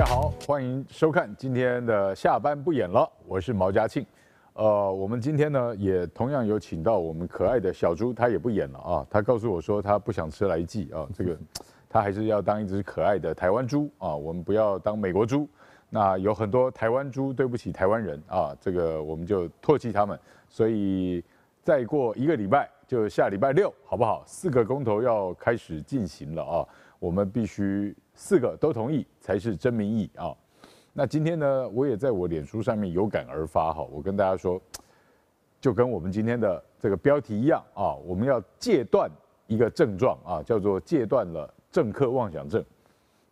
大家好，欢迎收看今天的下班不演了，我是毛嘉庆。呃，我们今天呢也同样有请到我们可爱的小猪，他也不演了啊，他告诉我说他不想吃来记啊，这个他还是要当一只可爱的台湾猪啊，我们不要当美国猪。那有很多台湾猪对不起台湾人啊，这个我们就唾弃他们。所以再过一个礼拜就下礼拜六，好不好？四个公投要开始进行了啊，我们必须四个都同意才是真民意啊。那今天呢，我也在我脸书上面有感而发哈，我跟大家说，就跟我们今天的这个标题一样啊，我们要戒断一个症状啊，叫做戒断了政客妄想症。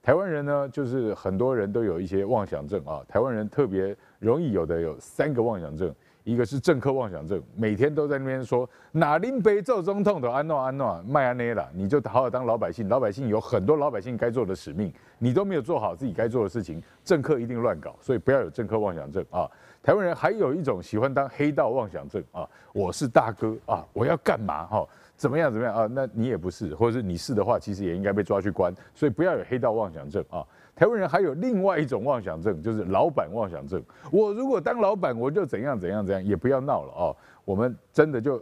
台湾人呢，就是很多人都有一些妄想症啊，台湾人特别容易有的有三个妄想症。一个是政客妄想症，每天都在那边说哪林北做总统的安诺安诺麦安内啦，你就好好当老百姓。老百姓有很多老百姓该做的使命，你都没有做好自己该做的事情，政客一定乱搞，所以不要有政客妄想症啊。台湾人还有一种喜欢当黑道妄想症啊，我是大哥啊，我要干嘛哈？怎么样怎么样啊？那你也不是，或者是你是的话，其实也应该被抓去关，所以不要有黑道妄想症啊。台湾人还有另外一种妄想症，就是老板妄想症。我如果当老板，我就怎样怎样怎样，也不要闹了哦。我们真的就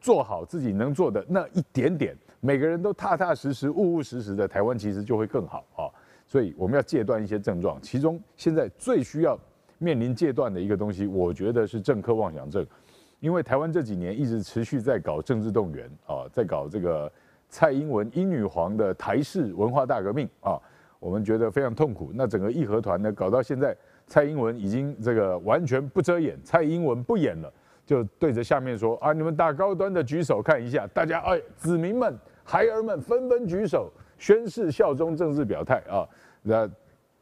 做好自己能做的那一点点，每个人都踏踏实实、务务实实的，台湾其实就会更好啊。所以我们要戒断一些症状，其中现在最需要面临戒断的一个东西，我觉得是政客妄想症，因为台湾这几年一直持续在搞政治动员啊，在搞这个蔡英文英女皇的台式文化大革命啊。我们觉得非常痛苦。那整个义和团呢，搞到现在，蔡英文已经这个完全不遮掩，蔡英文不演了，就对着下面说啊，你们打高端的举手看一下，大家哎，子民们、孩儿们纷纷举手宣誓效忠政治表态啊。那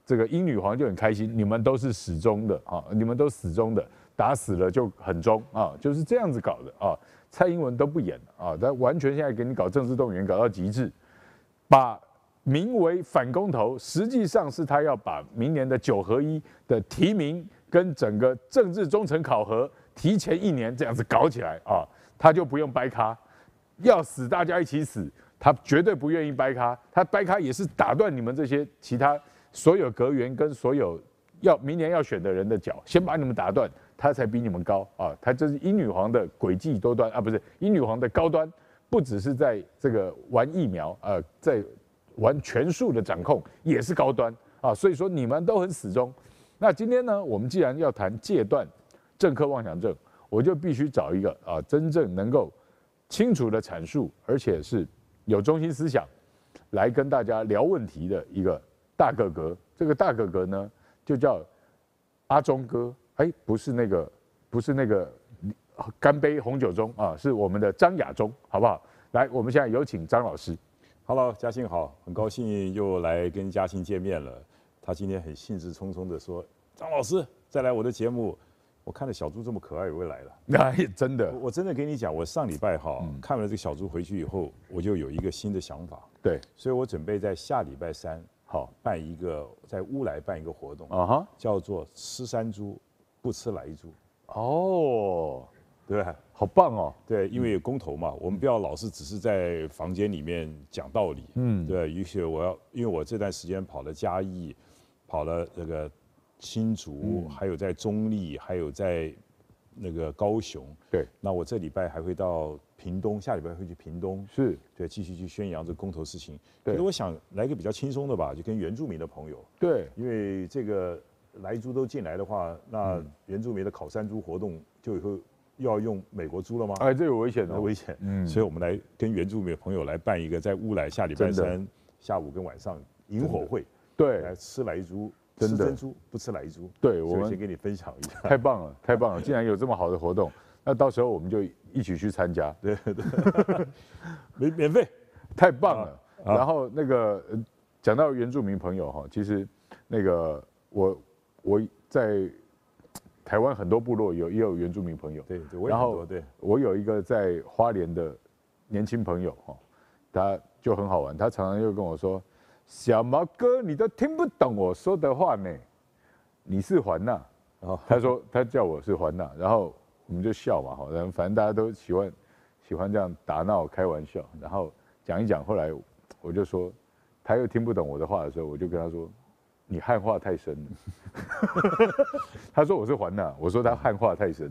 这个英女皇就很开心，你们都是死忠的啊，你们都死忠的，打死了就很忠啊，就是这样子搞的啊。蔡英文都不演啊，他完全现在给你搞政治动员，搞到极致，把。名为反公投，实际上是他要把明年的九合一的提名跟整个政治忠诚考核提前一年这样子搞起来啊，他就不用掰咖，要死大家一起死，他绝对不愿意掰咖，他掰咖也是打断你们这些其他所有阁员跟所有要明年要选的人的脚，先把你们打断，他才比你们高啊，他这是英女皇的诡计多端啊，不是英女皇的高端，不只是在这个玩疫苗啊，在。完全数的掌控也是高端啊，所以说你们都很死忠。那今天呢，我们既然要谈戒断政客妄想症，我就必须找一个啊，真正能够清楚的阐述，而且是有中心思想，来跟大家聊问题的一个大哥哥。这个大哥哥呢，就叫阿忠哥，哎，不是那个，不是那个干杯红酒中啊，是我们的张亚中，好不好？来，我们现在有请张老师。Hello，嘉兴好，很高兴又来跟嘉兴见面了。他今天很兴致冲冲的说：“张老师再来我的节目。”我看到小猪这么可爱，我也来了。那 真的我，真的跟你讲，我上礼拜哈、嗯、看完这个小猪回去以后，我就有一个新的想法。对，所以我准备在下礼拜三好办一个在乌来办一个活动啊哈，叫做吃山猪不吃来猪。哦。对，好棒哦！对，因为有公投嘛，我们不要老是只是在房间里面讲道理。嗯，对，于是我要，因为我这段时间跑了嘉义，跑了那个新竹，嗯、还有在中立，还有在那个高雄。对，那我这礼拜还会到屏东，下礼拜会去屏东。是，对，继续去宣扬这个公投事情。对，其实我想来一个比较轻松的吧，就跟原住民的朋友。对，因为这个来猪都进来的话，那原住民的烤山猪活动就以后。又要用美国猪了吗？哎，这有危险的，危险。嗯，所以我们来跟原住民的朋友来办一个在乌来下礼拜三下午跟晚上萤火会，对，来吃来猪，吃珍珠不吃来猪。对，我们先跟你分享一下。太棒了，太棒了！既然有这么好的活动，那到时候我们就一起去参加。对 对，免免费，太棒了。然后那个讲到原住民朋友哈，其实那个我我在。台湾很多部落有也有原住民朋友，对对，然后对，我有一个在花莲的年轻朋友哈，他就很好玩，他常常又跟我说：“小毛哥，你都听不懂我说的话呢，你是环娜。”哦，他说他叫我是环娜，然后我们就笑嘛哈，然后反正大家都喜欢喜欢这样打闹开玩笑，然后讲一讲，后来我就说他又听不懂我的话的时候，我就跟他说：“你汉化太深了。他说我是环的，我说他汉化太深，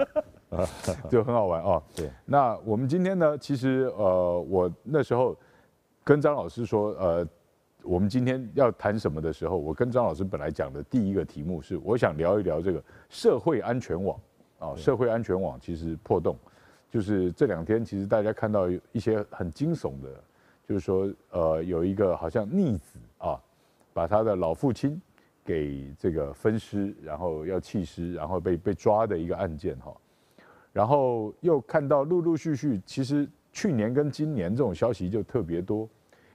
就很好玩啊。对，那我们今天呢，其实呃，我那时候跟张老师说，呃，我们今天要谈什么的时候，我跟张老师本来讲的第一个题目是，我想聊一聊这个社会安全网啊，社会安全网其实破洞，就是这两天其实大家看到一些很惊悚的，就是说呃，有一个好像逆子啊。把他的老父亲给这个分尸，然后要弃尸，然后被被抓的一个案件哈，然后又看到陆陆续续，其实去年跟今年这种消息就特别多，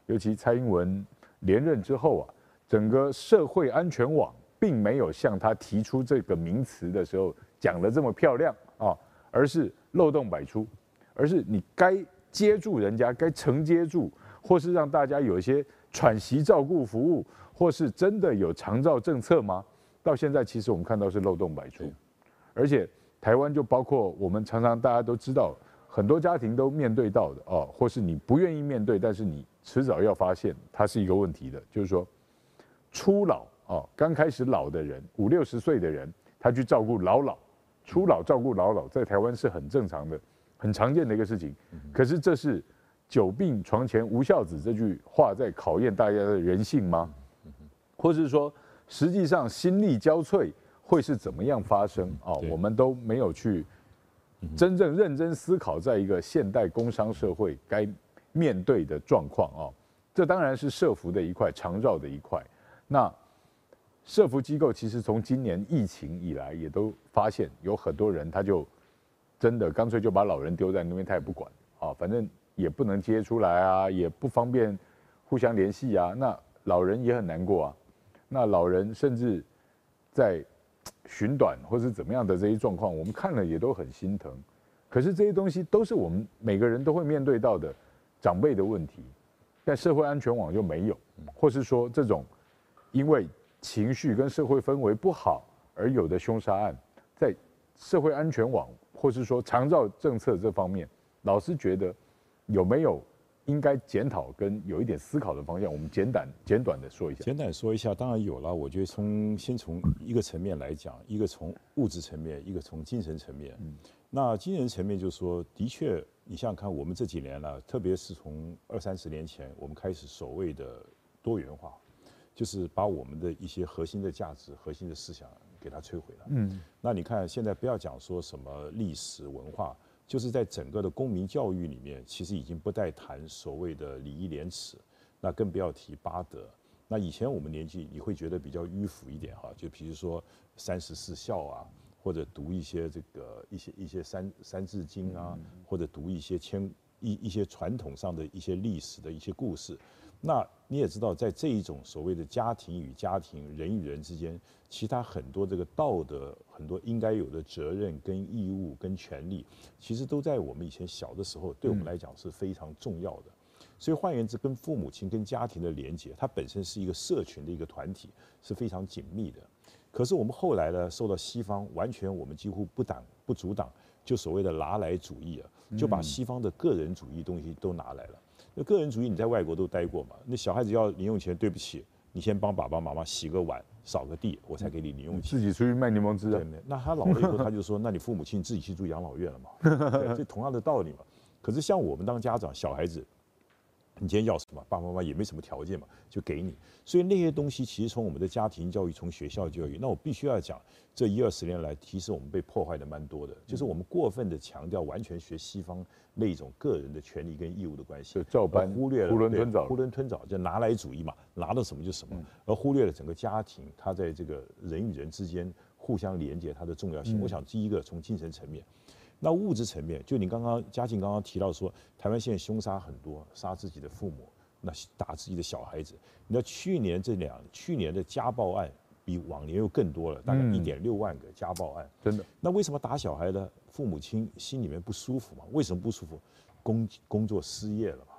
尤其蔡英文连任之后啊，整个社会安全网并没有像他提出这个名词的时候讲得这么漂亮啊，而是漏洞百出，而是你该接住人家，该承接住，或是让大家有一些喘息照顾服务。或是真的有长照政策吗？到现在其实我们看到是漏洞百出，而且台湾就包括我们常常大家都知道，很多家庭都面对到的哦，或是你不愿意面对，但是你迟早要发现它是一个问题的，就是说初老哦，刚开始老的人，五六十岁的人，他去照顾老老，初老照顾老老，在台湾是很正常的、很常见的一个事情。可是这是久病床前无孝子这句话在考验大家的人性吗？或是说，实际上心力交瘁会是怎么样发生啊？我们都没有去真正认真思考，在一个现代工商社会该面对的状况啊。这当然是社福的一块，长绕的一块。那社服机构其实从今年疫情以来，也都发现有很多人他就真的干脆就把老人丢在那边，他也不管啊，反正也不能接出来啊，也不方便互相联系啊，那老人也很难过啊。那老人甚至在寻短或是怎么样的这些状况，我们看了也都很心疼。可是这些东西都是我们每个人都会面对到的长辈的问题，但社会安全网就没有，或是说这种因为情绪跟社会氛围不好而有的凶杀案，在社会安全网或是说长照政策这方面，老师觉得有没有？应该检讨跟有一点思考的方向，我们简短简短的说一下。简短说一下，当然有了。我觉得从先从一个层面来讲，一个从物质层面，一个从精神层面。嗯。那精神层面就是说，的确，你想想看，我们这几年了，特别是从二三十年前，我们开始所谓的多元化，就是把我们的一些核心的价值、核心的思想给它摧毁了。嗯。那你看，现在不要讲说什么历史文化。就是在整个的公民教育里面，其实已经不再谈所谓的礼义廉耻，那更不要提八德。那以前我们年纪你会觉得比较迂腐一点哈，就比如说三十四孝啊，或者读一些这个一些一些三三字经啊，或者读一些千一一些传统上的一些历史的一些故事。那你也知道，在这一种所谓的家庭与家庭、人与人之间，其他很多这个道德、很多应该有的责任、跟义务、跟权利，其实都在我们以前小的时候，对我们来讲是非常重要的。所以换言之，跟父母亲、跟家庭的连接，它本身是一个社群的一个团体，是非常紧密的。可是我们后来呢，受到西方完全我们几乎不挡不阻挡，就所谓的拿来主义啊，就把西方的个人主义东西都拿来了。那个人主义，你在外国都待过嘛？那小孩子要零用钱，对不起，你先帮爸爸妈妈洗个碗、扫个地，我才给你零用钱。自己出去卖柠檬汁的。那他老了以后，他就说：“那你父母亲自己去住养老院了嘛？”对，这同样的道理嘛。可是像我们当家长，小孩子。你今天要什么？爸爸妈妈也没什么条件嘛，就给你。所以那些东西其实从我们的家庭教育，从学校教育，那我必须要讲，这一二十年来，其实我们被破坏的蛮多的，就是我们过分的强调完全学西方那种个人的权利跟义务的关系，就照搬，忽略了囫囵吞枣，囫囵吞枣就拿来主义嘛，拿到什么就什么，而忽略了整个家庭，它在这个人与人之间互相连接它的重要性。我想第一个从精神层面。那物质层面，就你刚刚嘉靖刚刚提到说，台湾现在凶杀很多，杀自己的父母，那打自己的小孩子。你知道去年这两去年的家暴案比往年又更多了，大概一点六万个家暴案。真的？那为什么打小孩的父母亲心里面不舒服嘛？为什么不舒服？工工作失业了嘛？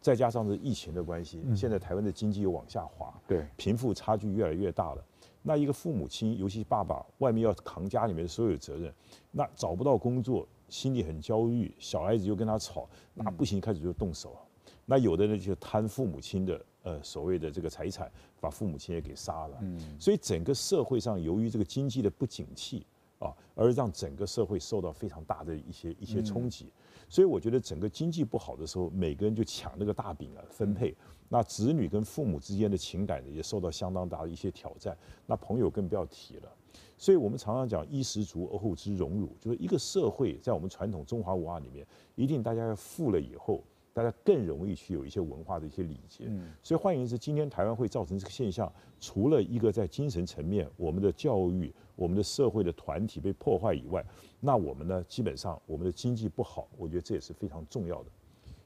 再加上这疫情的关系，现在台湾的经济又往下滑，对，贫富差距越来越大了。那一个父母亲，尤其爸爸，外面要扛家里面的所有责任，那找不到工作，心里很焦虑，小孩子又跟他吵，那不行，开始就动手。那有的人就贪父母亲的呃所谓的这个财产，把父母亲也给杀了。嗯，所以整个社会上由于这个经济的不景气啊，而让整个社会受到非常大的一些一些冲击。所以我觉得整个经济不好的时候，每个人就抢那个大饼啊分配。那子女跟父母之间的情感也受到相当大的一些挑战。那朋友更不要提了。所以我们常常讲衣食足而后知荣辱，就是一个社会在我们传统中华文化里面，一定大家要富了以后，大家更容易去有一些文化的一些礼节。所以换言之，今天台湾会造成这个现象，除了一个在精神层面，我们的教育、我们的社会的团体被破坏以外，那我们呢，基本上我们的经济不好，我觉得这也是非常重要的。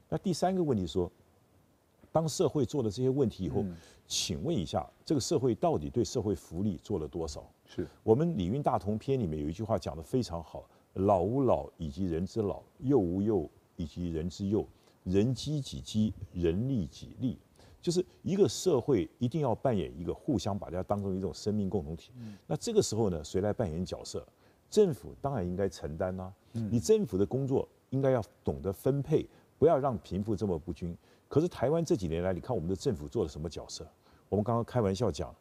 那第三个问题说，当社会做了这些问题以后，请问一下，这个社会到底对社会福利做了多少？是我们《礼运大同篇》里面有一句话讲得非常好：“老吾老以及人之老，幼吾幼以及人之幼，人饥己饥，人利己利。”就是一个社会一定要扮演一个互相把大家当成一种生命共同体。那这个时候呢，谁来扮演角色？政府当然应该承担啊。你政府的工作应该要懂得分配，不要让贫富这么不均。可是台湾这几年来，你看我们的政府做了什么角色？我们刚刚开玩笑讲。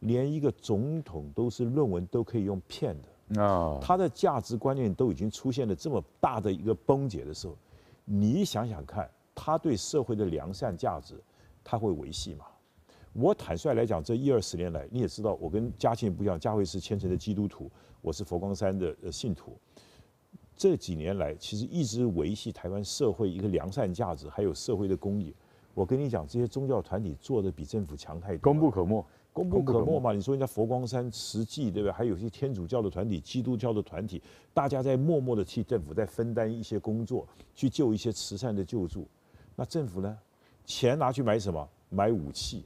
连一个总统都是论文都可以用骗的啊！他的价值观念都已经出现了这么大的一个崩解的时候，你想想看，他对社会的良善价值，他会维系吗？我坦率来讲，这一二十年来，你也知道，我跟嘉庆不一样，嘉慧是虔诚的基督徒，我是佛光山的呃信徒。这几年来，其实一直维系台湾社会一个良善价值，还有社会的公义。我跟你讲，这些宗教团体做的比政府强太多，功不可没。功不可没嘛？你说人家佛光山慈济对不对？还有一些天主教的团体、基督教的团体，大家在默默的替政府在分担一些工作，去救一些慈善的救助。那政府呢？钱拿去买什么？买武器，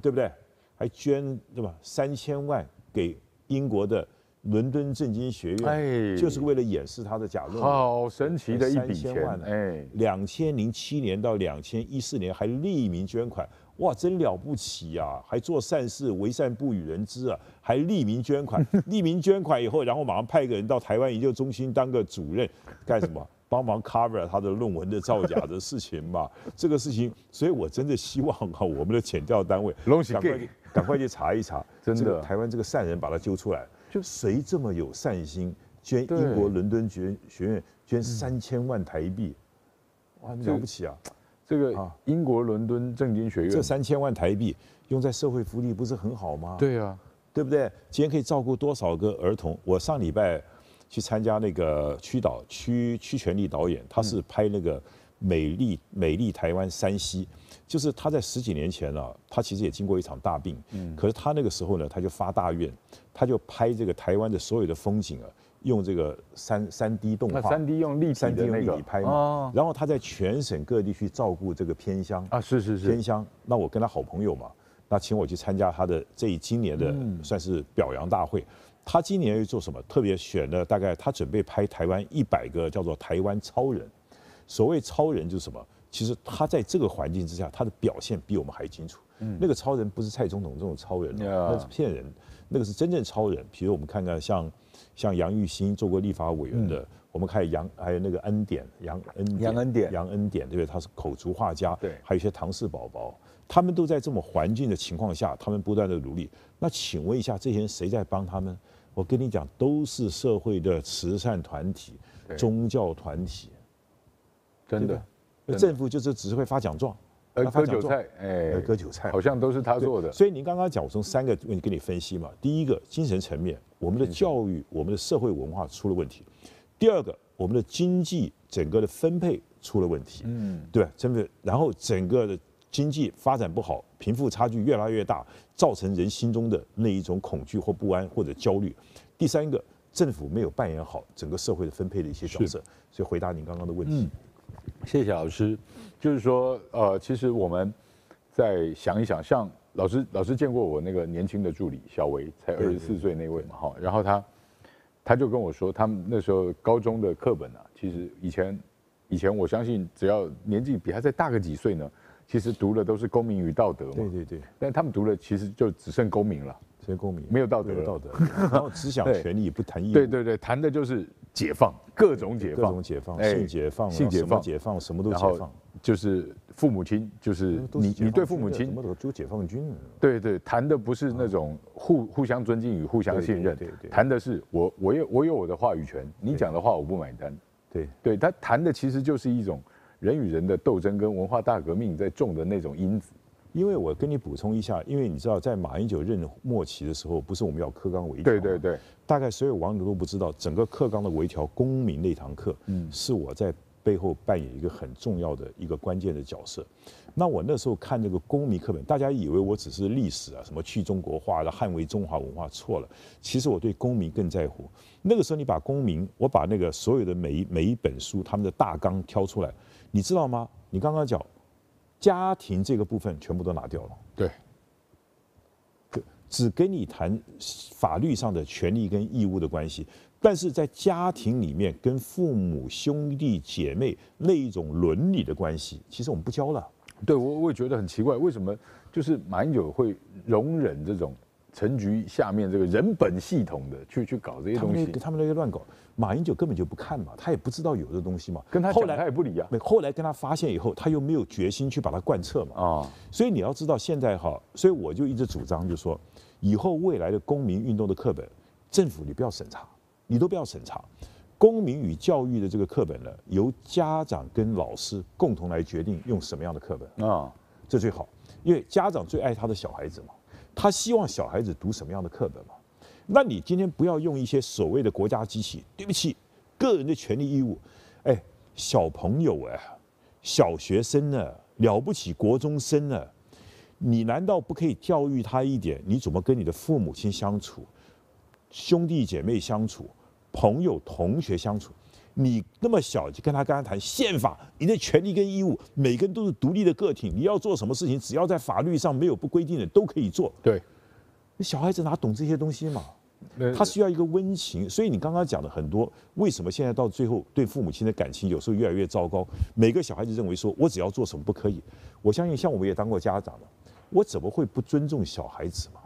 对不对？还捐对吧？三千万给英国的伦敦政经学院，哎，就是为了掩饰他的假论文。好神奇的一笔钱！哎，两千零七年到两千一四年还匿名捐款。哇，真了不起呀、啊！还做善事，为善不与人知啊，还匿名捐款。匿名捐款以后，然后马上派一个人到台湾研究中心当个主任，干什么？帮忙 cover 他的论文的造假的事情嘛。这个事情，所以我真的希望哈，我们的检调单位赶快赶快去查一查，真的台湾这个善人把他揪出来。就谁这么有善心，捐英国伦敦学学院捐三千万台币？哇，了不起啊！这个英国伦敦政经学院，这三千万台币用在社会福利不是很好吗？对啊，对不对？今天可以照顾多少个儿童？我上礼拜去参加那个曲导曲曲全力导演，他是拍那个美丽美丽台湾山西，就是他在十几年前啊，他其实也经过一场大病，嗯，可是他那个时候呢，他就发大愿，他就拍这个台湾的所有的风景啊。用这个三三 D 动画，三 D 用立体的那个拍嘛，然后他在全省各地去照顾这个偏乡啊，是是是偏乡。那我跟他好朋友嘛，那请我去参加他的这一今年的算是表扬大会。他今年又做什么？特别选了大概他准备拍台湾一百个叫做台湾超人。所谓超人就是什么？其实他在这个环境之下，他的表现比我们还清楚。那个超人不是蔡总统这种超人，那是骗人。那个是真正超人。比如我们看看像。像杨玉兴做过立法委员的，嗯、我们看杨，还有那个恩典，杨恩杨恩典，杨恩典，对不对？他是口足画家，对，还有一些唐氏宝宝，他们都在这么环境的情况下，他们不断的努力。那请问一下，这些人谁在帮他们？我跟你讲，都是社会的慈善团体、宗教团体，真的。那政府就是只是会发奖状。割韭菜，哎，割韭菜，好像都是他做的。所以您刚刚讲，我从三个问题跟你分析嘛。第一个，精神层面，我们的教育、我们的社会文化出了问题；第二个，我们的经济整个的分配出了问题，嗯，对，真的。然后整个的经济发展不好，贫富差距越来越大，造成人心中的那一种恐惧或不安或者焦虑。第三个，政府没有扮演好整个社会的分配的一些角色。所以回答您刚刚的问题。嗯谢谢老师，就是说，呃，其实我们再想一想，像老师，老师见过我那个年轻的助理小维，才二十四岁那位嘛，哈，然后他他就跟我说，他们那时候高中的课本啊，其实以前以前我相信，只要年纪比他再大个几岁呢，其实读的都是公民与道德嘛，对对对，但他们读的其实就只剩公民了，只剩公民，没有道德，没有道德，然后只想 权利不谈义务，对对对，谈的就是。解放各种解放，各种解放，性解放，性解放，解放什么都解放。就是父母亲，就是你你对父母亲，怎么都解放军？对对，谈的不是那种互互相尊敬与互相信任，对对，谈的是我我有我有我的话语权，你讲的话我不买单。对对，他谈的其实就是一种人与人的斗争跟文化大革命在种的那种因子。因为我跟你补充一下，因为你知道在马英九任末期的时候，不是我们要科纲微调？对对对，大概所有网友都不知道，整个课纲的微调公民那堂课，嗯，是我在。背后扮演一个很重要的一个关键的角色。那我那时候看这个公民课本，大家以为我只是历史啊，什么去中国化的、捍卫中华文化，错了。其实我对公民更在乎。那个时候你把公民，我把那个所有的每一每一本书他们的大纲挑出来，你知道吗？你刚刚讲家庭这个部分全部都拿掉了，对，只跟你谈法律上的权利跟义务的关系。但是在家庭里面，跟父母、兄弟姐妹那一种伦理的关系，其实我们不教了。对，我我也觉得很奇怪，为什么就是马英九会容忍这种陈局下面这个人本系统的去去搞这些东西？他们那些乱搞，马英九根本就不看嘛，他也不知道有这东西嘛。跟他后来，他也不理啊。后来跟他发现以后，他又没有决心去把它贯彻嘛。啊，所以你要知道现在哈，所以我就一直主张，就是说以后未来的公民运动的课本，政府你不要审查。你都不要审查，公民与教育的这个课本呢，由家长跟老师共同来决定用什么样的课本啊，这最好，因为家长最爱他的小孩子嘛，他希望小孩子读什么样的课本嘛。那你今天不要用一些所谓的国家机器，对不起，个人的权利义务，哎，小朋友哎，小学生呢，了不起国中生呢，你难道不可以教育他一点？你怎么跟你的父母亲相处，兄弟姐妹相处？朋友、同学相处，你那么小就跟他跟他谈宪法，你的权利跟义务，每个人都是独立的个体，你要做什么事情，只要在法律上没有不规定的，都可以做。对，小孩子哪懂这些东西嘛？他需要一个温情。所以你刚刚讲的很多，为什么现在到最后对父母亲的感情有时候越来越糟糕？每个小孩子认为说我只要做什么不可以？我相信像我们也当过家长的，我怎么会不尊重小孩子嘛？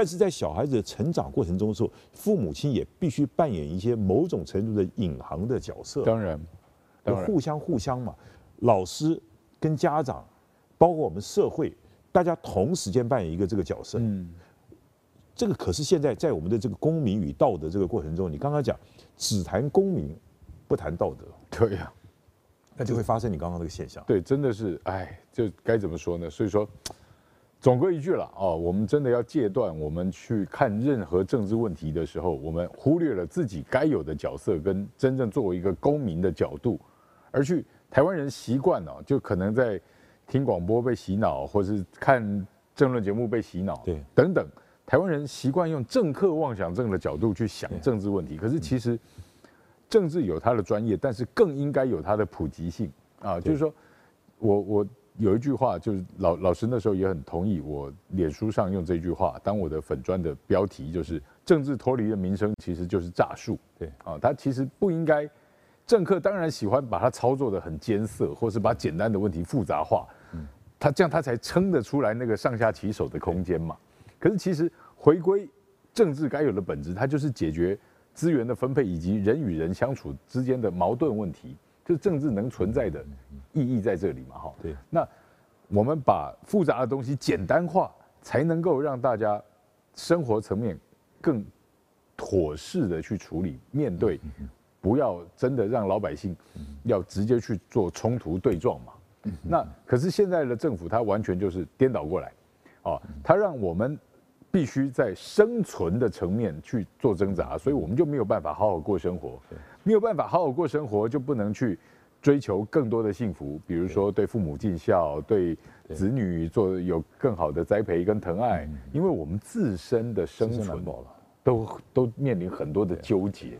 但是在小孩子的成长过程中的时候，父母亲也必须扮演一些某种程度的隐含的角色。当然，当然，互相互相嘛，老师跟家长，包括我们社会，大家同时间扮演一个这个角色。嗯，这个可是现在在我们的这个公民与道德这个过程中，你刚刚讲只谈公民，不谈道德，对呀、啊，那就会发生你刚刚那个现象。对，真的是，哎，就该怎么说呢？所以说。总归一句了啊，我们真的要戒断，我们去看任何政治问题的时候，我们忽略了自己该有的角色跟真正作为一个公民的角度，而去台湾人习惯了，就可能在听广播被洗脑，或是看政论节目被洗脑，对，等等，台湾人习惯用政客妄想症的角度去想政治问题，可是其实政治有它的专业，但是更应该有它的普及性啊，就是说我我。有一句话，就是老老师那时候也很同意我脸书上用这句话当我的粉砖的标题，就是政治脱离了民生，其实就是诈术。对啊，他其实不应该，政客当然喜欢把它操作的很艰涩，或是把简单的问题复杂化，嗯，他这样他才撑得出来那个上下其手的空间嘛。可是其实回归政治该有的本质，它就是解决资源的分配以及人与人相处之间的矛盾问题。就政治能存在的意义在这里嘛，哈。对。那我们把复杂的东西简单化，才能够让大家生活层面更妥适的去处理面对，不要真的让老百姓要直接去做冲突对撞嘛。那可是现在的政府，它完全就是颠倒过来，啊，它让我们必须在生存的层面去做挣扎，所以我们就没有办法好好过生活。没有办法好好过生活，就不能去追求更多的幸福，比如说对。父母尽孝，对子女做有更好的栽培跟疼爱，因为我们自身的生存都都面临很多的纠结，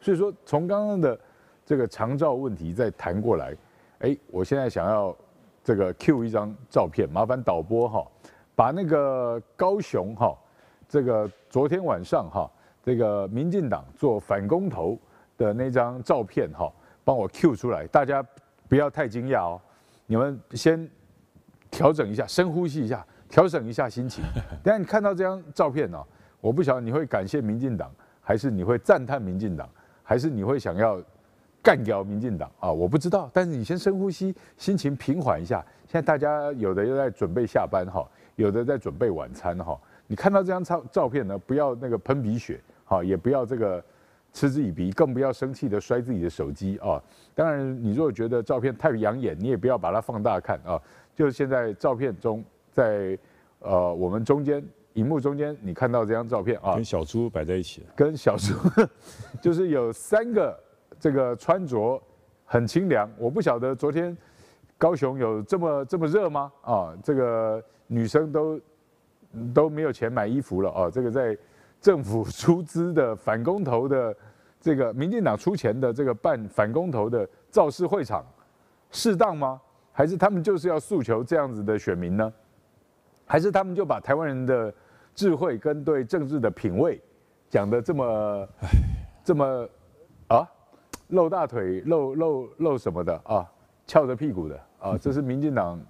所以说从刚刚的这个长照问题再谈过来，哎，我现在想要这个 Q 一张照片，麻烦导播哈，把那个高雄哈，这个昨天晚上哈，这个民进党做反公投。的那张照片哈，帮我 Q 出来，大家不要太惊讶哦，你们先调整一下，深呼吸一下，调整一下心情。等下你看到这张照片呢，我不晓得你会感谢民进党，还是你会赞叹民进党，还是你会想要干掉民进党啊？我不知道，但是你先深呼吸，心情平缓一下。现在大家有的又在准备下班哈，有的在准备晚餐哈。你看到这张照照片呢，不要那个喷鼻血，好，也不要这个嗤之以鼻，更不要生气的摔自己的手机啊。当然，你如果觉得照片太养眼，你也不要把它放大看啊。就是现在照片中，在呃我们中间荧幕中间，你看到这张照片啊，跟小猪摆在一起，跟小猪 就是有三个这个穿着很清凉。我不晓得昨天高雄有这么这么热吗？啊，这个女生都。都没有钱买衣服了啊，这个在政府出资的反公投的这个民进党出钱的这个办反公投的造势会场，适当吗？还是他们就是要诉求这样子的选民呢？还是他们就把台湾人的智慧跟对政治的品味讲得这么这么啊露大腿露露露什么的啊翘着屁股的啊？这是民进党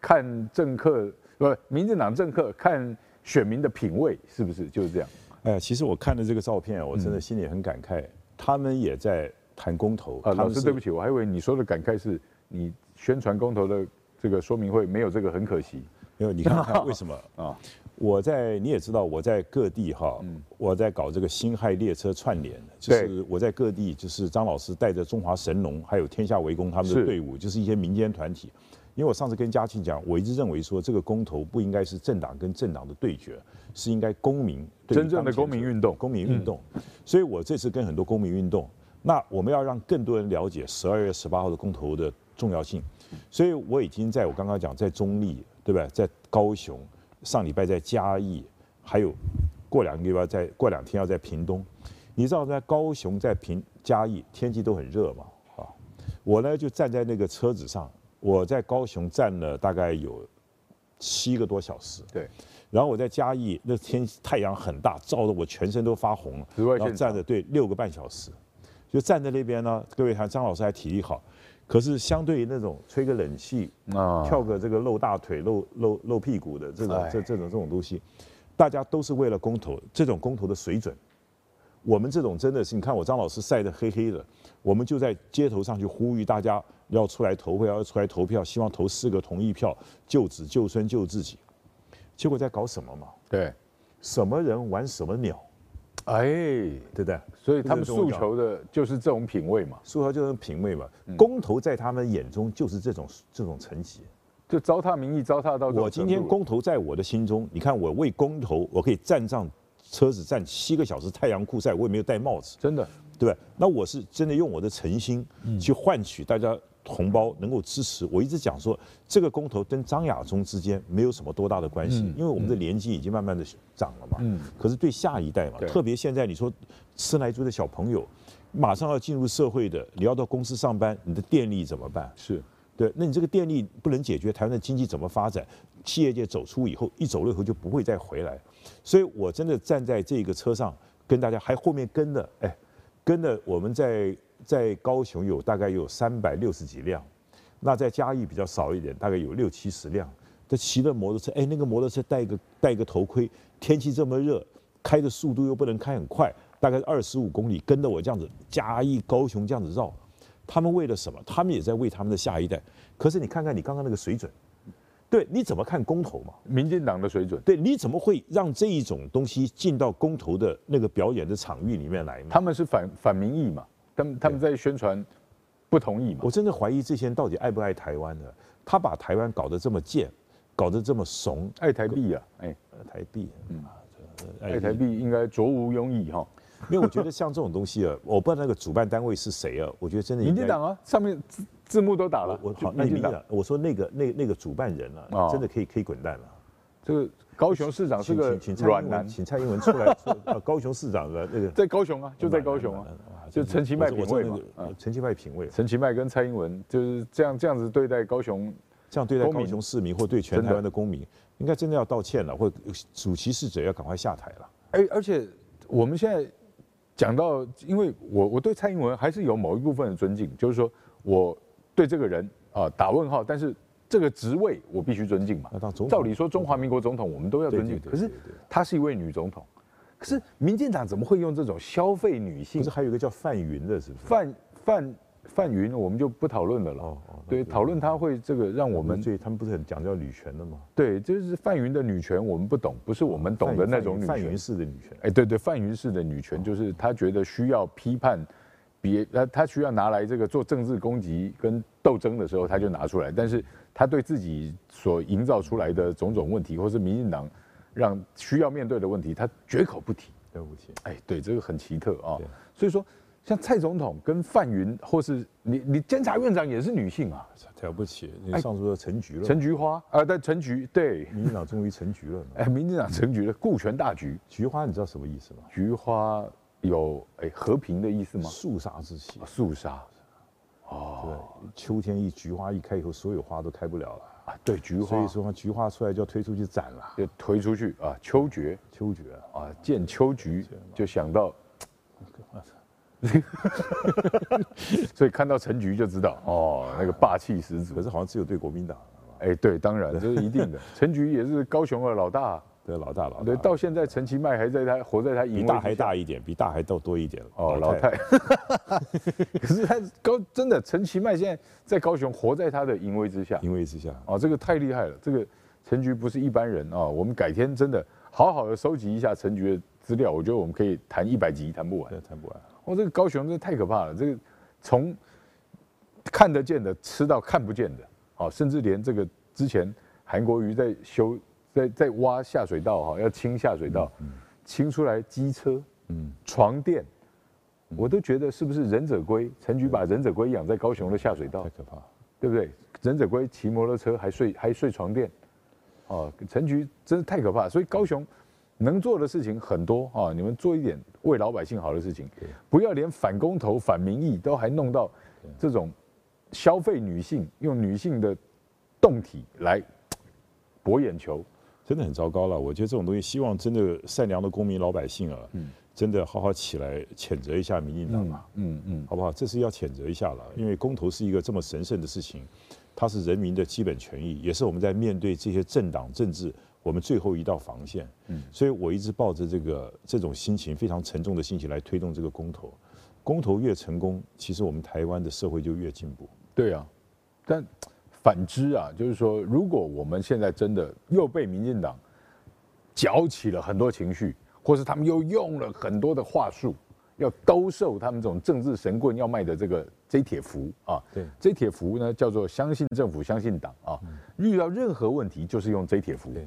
看政客。不，民进党政客看选民的品味是不是就是这样？哎，其实我看了这个照片，我真的心里很感慨。嗯、他们也在谈公投。啊，老师对不起，我还以为你说的感慨是你宣传公投的这个说明会没有这个，很可惜。没有，你看看为什么 啊？我在你也知道我在各地哈，嗯、我在搞这个辛亥列车串联，就是我在各地，就是张老师带着中华神龙还有天下围攻他们的队伍，是就是一些民间团体。因为我上次跟嘉庆讲，我一直认为说这个公投不应该是政党跟政党的对决，是应该公民真正的公民运动，公民运动。所以我这次跟很多公民运动，那我们要让更多人了解十二月十八号的公投的重要性。所以我已经在我刚刚讲在中立，对不对？在高雄，上礼拜在嘉义，还有过两个礼拜在过两天要在屏东。你知道在高雄在屏嘉义天气都很热嘛？啊，我呢就站在那个车子上。我在高雄站了大概有七个多小时，对，然后我在嘉义，那天太阳很大，照得我全身都发红了，然后站着对六个半小时，就站在那边呢。各位看，张老师还体力好，可是相对于那种吹个冷气啊，跳个这个露大腿、露露露屁股的这种这这种这种东西，大家都是为了公投，这种公投的水准，我们这种真的是，你看我张老师晒得黑黑的，我们就在街头上去呼吁大家。要出来投票，要出来投票，希望投四个同意票，救子、救孙、救自己。结果在搞什么嘛？对，什么人玩什么鸟？哎，对不对？所以他们诉求的就是这种品味嘛，诉求就是品味嘛。公投在他们眼中就是这种这种层级，就糟蹋民意，糟蹋到我今天公投在我的心中，你看我为公投，我可以站上车子站七个小时，太阳酷晒，我也没有戴帽子，真的，对吧？那我是真的用我的诚心去换取大家。同胞能够支持，我一直讲说，这个公投跟张亚中之间没有什么多大的关系，因为我们的年纪已经慢慢的长了嘛。嗯。可是对下一代嘛，特别现在你说吃奶猪的小朋友，马上要进入社会的，你要到公司上班，你的电力怎么办？是。对，那你这个电力不能解决，台湾的经济怎么发展？企业界走出以后，一走了以后就不会再回来。所以我真的站在这个车上，跟大家还后面跟的，哎，跟的我们在。在高雄有大概有三百六十几辆，那在嘉义比较少一点，大概有六七十辆。这骑的摩托车，哎，那个摩托车戴个戴个头盔，天气这么热，开的速度又不能开很快，大概二十五公里，跟着我这样子嘉义高雄这样子绕。他们为了什么？他们也在为他们的下一代。可是你看看你刚刚那个水准，对，你怎么看公投嘛？民进党的水准，对，你怎么会让这一种东西进到公投的那个表演的场域里面来嘛？他们是反反民意嘛？他们他们在宣传不同意嘛？我真的怀疑这些人到底爱不爱台湾呢？他把台湾搞得这么贱，搞得这么怂，爱台币啊！哎，台币，嗯，爱台币应该卓无庸矣哈。因为我觉得像这种东西啊，我不知道那个主办单位是谁啊？我觉得真的民进党啊，上面字字幕都打了。我好，那民进党，我说那个那那个主办人啊，真的可以可以滚蛋了。这个高雄市长是个软男，请蔡英文出来。高雄市长的那个在高雄啊，就在高雄啊。就陈其迈品味嘛，陈其迈品味，陈其迈跟蔡英文就是这样这样子对待高雄，这样对待高雄市民或对全台湾的公民，应该真的要道歉了，或主其事者要赶快下台了。哎，而且我们现在讲到，因为我我对蔡英文还是有某一部分的尊敬，就是说我对这个人啊打问号，但是这个职位我必须尊敬嘛。照理说中华民国总统我们都要尊敬，可是她是一位女总统。可是民进党怎么会用这种消费女性？不是还有一个叫范云的，是不是？范范范云我们就不讨论了了。哦哦，对，讨论他会这个让我们，所以，他们不是很讲究女权的吗？对，就是范云的女权我们不懂，不是我们懂的那种女权。范云式的女权。哎，对对，范云式的女权就是他觉得需要批判别，他他需要拿来这个做政治攻击跟斗争的时候，他就拿出来，但是他对自己所营造出来的种种问题，或是民进党让需要面对的问题，他绝口不提。对不起，哎，对，这个很奇特啊。所以说，像蔡总统跟范云，或是你，你监察院长也是女性啊，了不起。你上次说陈菊了，陈菊花啊，对，陈菊，对，民进党终于成局了。哎，民进党成局了，顾全大局。菊花，你知道什么意思吗？菊花有哎和平的意思吗？肃杀之气。肃杀。哦。对，秋天一菊花一开以后，所有花都开不了了啊。对菊花，所以说菊花出来就要推出去斩了，就推出去啊！秋菊，秋决啊！见秋菊就想到，所以看到陈菊就知道哦，那个霸气十足。可是好像只有对国民党，哎，对，当然这是一定的。陈菊也是高雄的老大。对，老大老大，对，到现在陈其迈还在他活在他比大还大一点，比大还多多一点。哦，老太。可是他高真的陈其迈现在在高雄活在他的淫威之下，淫威之下。哦，这个太厉害了，这个陈局不是一般人。啊，我们改天真的好好的收集一下陈局的资料，我觉得我们可以谈一百集谈不完，谈不完。哦，这个高雄真的太可怕了，这个从看得见的吃到看不见的，哦，甚至连这个之前韩国瑜在修。在在挖下水道哈，要清下水道，清出来机车，嗯，床垫，我都觉得是不是忍者龟？陈局把忍者龟养在高雄的下水道，太可怕，对不对？忍者龟骑摩托车还睡还睡床垫，哦，陈局真是太可怕。所以高雄能做的事情很多啊，你们做一点为老百姓好的事情，不要连反公投、反民意都还弄到这种消费女性，用女性的动体来博眼球。真的很糟糕了，我觉得这种东西，希望真的善良的公民老百姓啊，真的好好起来谴责一下民进党嘛，嗯嗯，好不好？这是要谴责一下了，因为公投是一个这么神圣的事情，它是人民的基本权益，也是我们在面对这些政党政治我们最后一道防线。嗯，所以我一直抱着这个这种心情非常沉重的心情来推动这个公投，公投越成功，其实我们台湾的社会就越进步。对啊，但。反之啊，就是说，如果我们现在真的又被民进党搅起了很多情绪，或是他们又用了很多的话术，要兜售他们这种政治神棍要卖的这个 J 铁服啊，对，J 铁服呢叫做相信政府、相信党啊，遇到任何问题就是用 J 铁服。对，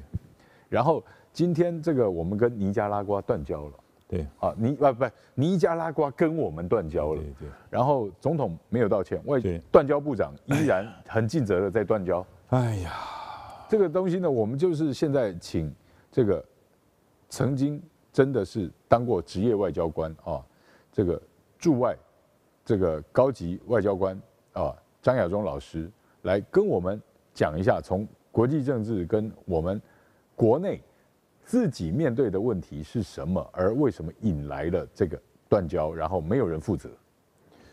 然后今天这个我们跟尼加拉瓜断交了。对啊，尼啊不，尼加拉瓜跟我们断交了。对对。然后总统没有道歉，外断交部长依然很尽责的在断交。哎呀，这个东西呢，我们就是现在请这个曾经真的是当过职业外交官啊，这个驻外这个高级外交官啊，张亚中老师来跟我们讲一下，从国际政治跟我们国内。自己面对的问题是什么？而为什么引来了这个断交？然后没有人负责，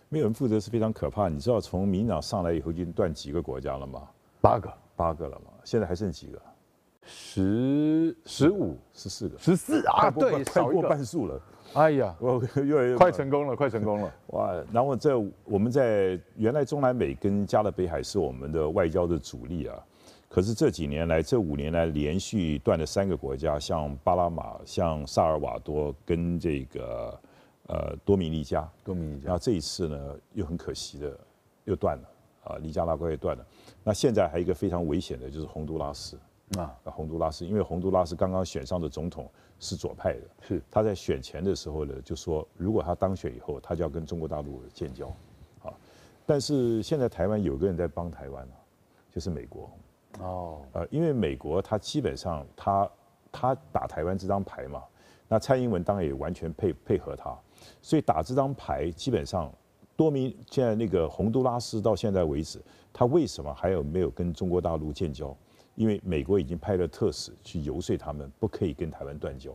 没有人负责是非常可怕。你知道从民进党上来以后已经断几个国家了吗？八个，八个了吗？现在还剩几个？十、十五、十四个，十四啊！对，超过半数了。哎呀，我越来越快成功了，快成功了！哇！然后这我们在原来中南美跟加勒比海是我们的外交的主力啊。可是这几年来，这五年来连续断了三个国家，像巴拿马、像萨尔瓦多跟这个呃多米尼加。多米尼加。那这一次呢，又很可惜的又断了啊，尼加拉瓜也断了。那现在还有一个非常危险的，就是洪都拉斯啊，洪都拉斯，因为洪都拉斯刚刚选上的总统是左派的，是他在选前的时候呢，就说如果他当选以后，他就要跟中国大陆建交啊。但是现在台湾有个人在帮台湾啊，就是美国。哦，呃，因为美国他基本上他他打台湾这张牌嘛，那蔡英文当然也完全配配合他，所以打这张牌基本上多米现在那个洪都拉斯到现在为止，他为什么还有没有跟中国大陆建交？因为美国已经派了特使去游说他们不可以跟台湾断交，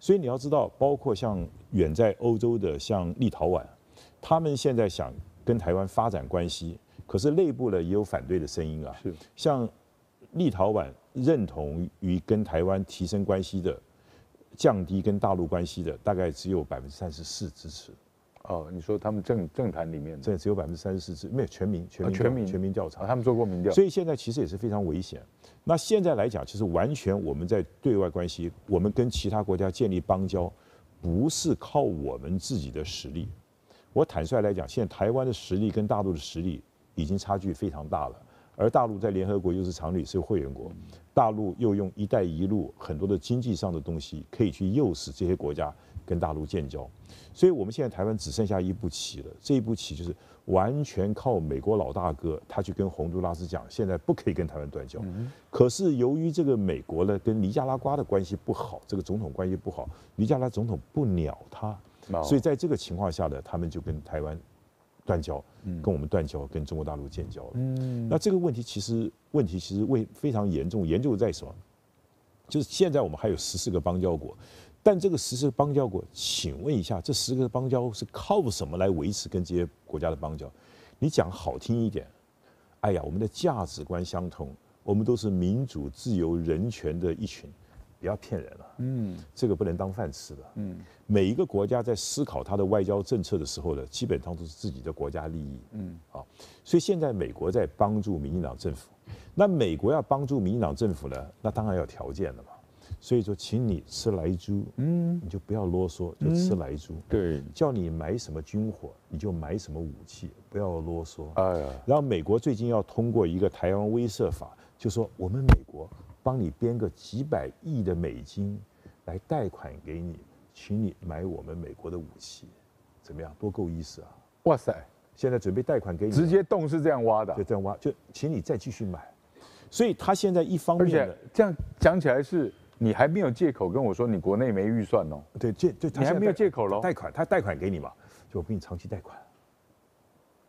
所以你要知道，包括像远在欧洲的像立陶宛，他们现在想跟台湾发展关系，可是内部呢也有反对的声音啊，是像。立陶宛认同于跟台湾提升关系的，降低跟大陆关系的，大概只有百分之三十四支持。哦，你说他们政政坛里面，这只有百分之三十四支，没有全民全民、哦、全民全民调查、哦，他们做过民调，所以现在其实也是非常危险。那现在来讲，其实完全我们在对外关系，我们跟其他国家建立邦交，不是靠我们自己的实力。我坦率来讲，现在台湾的实力跟大陆的实力已经差距非常大了。而大陆在联合国又是常理是会员国，大陆又用“一带一路”很多的经济上的东西，可以去诱使这些国家跟大陆建交。所以，我们现在台湾只剩下一步棋了。这一步棋就是完全靠美国老大哥，他去跟洪都拉斯讲，现在不可以跟台湾断交。可是，由于这个美国呢跟尼加拉瓜的关系不好，这个总统关系不好，尼加拉总统不鸟他，所以在这个情况下呢，他们就跟台湾。断交，跟我们断交，跟中国大陆建交了。嗯，那这个问题其实问题其实为非常严重，严重在什么？就是现在我们还有十四个邦交国，但这个十四个邦交国，请问一下，这十个邦交是靠什么来维持跟这些国家的邦交？你讲好听一点，哎呀，我们的价值观相同，我们都是民主、自由、人权的一群。不要骗人了，嗯，这个不能当饭吃的，嗯，每一个国家在思考它的外交政策的时候呢，基本上都是自己的国家利益，嗯，啊，所以现在美国在帮助民进党政府，那美国要帮助民进党政府呢，那当然要条件了嘛，所以说，请你吃莱猪，嗯，你就不要啰嗦，就吃莱猪，对，叫你买什么军火，你就买什么武器，不要啰嗦，哎呀，然后美国最近要通过一个台湾威慑法，就说我们美国。帮你编个几百亿的美金来贷款给你，请你买我们美国的武器，怎么样？多够意思啊！哇塞，现在准备贷款给你，直接洞是这样挖的，就这样挖，就请你再继续买。所以他现在一方面，而且这样讲起来是，你还没有借口跟我说你国内没预算哦。对，借就你还没有借口喽？贷款，他贷款给你嘛，就我给你长期贷款。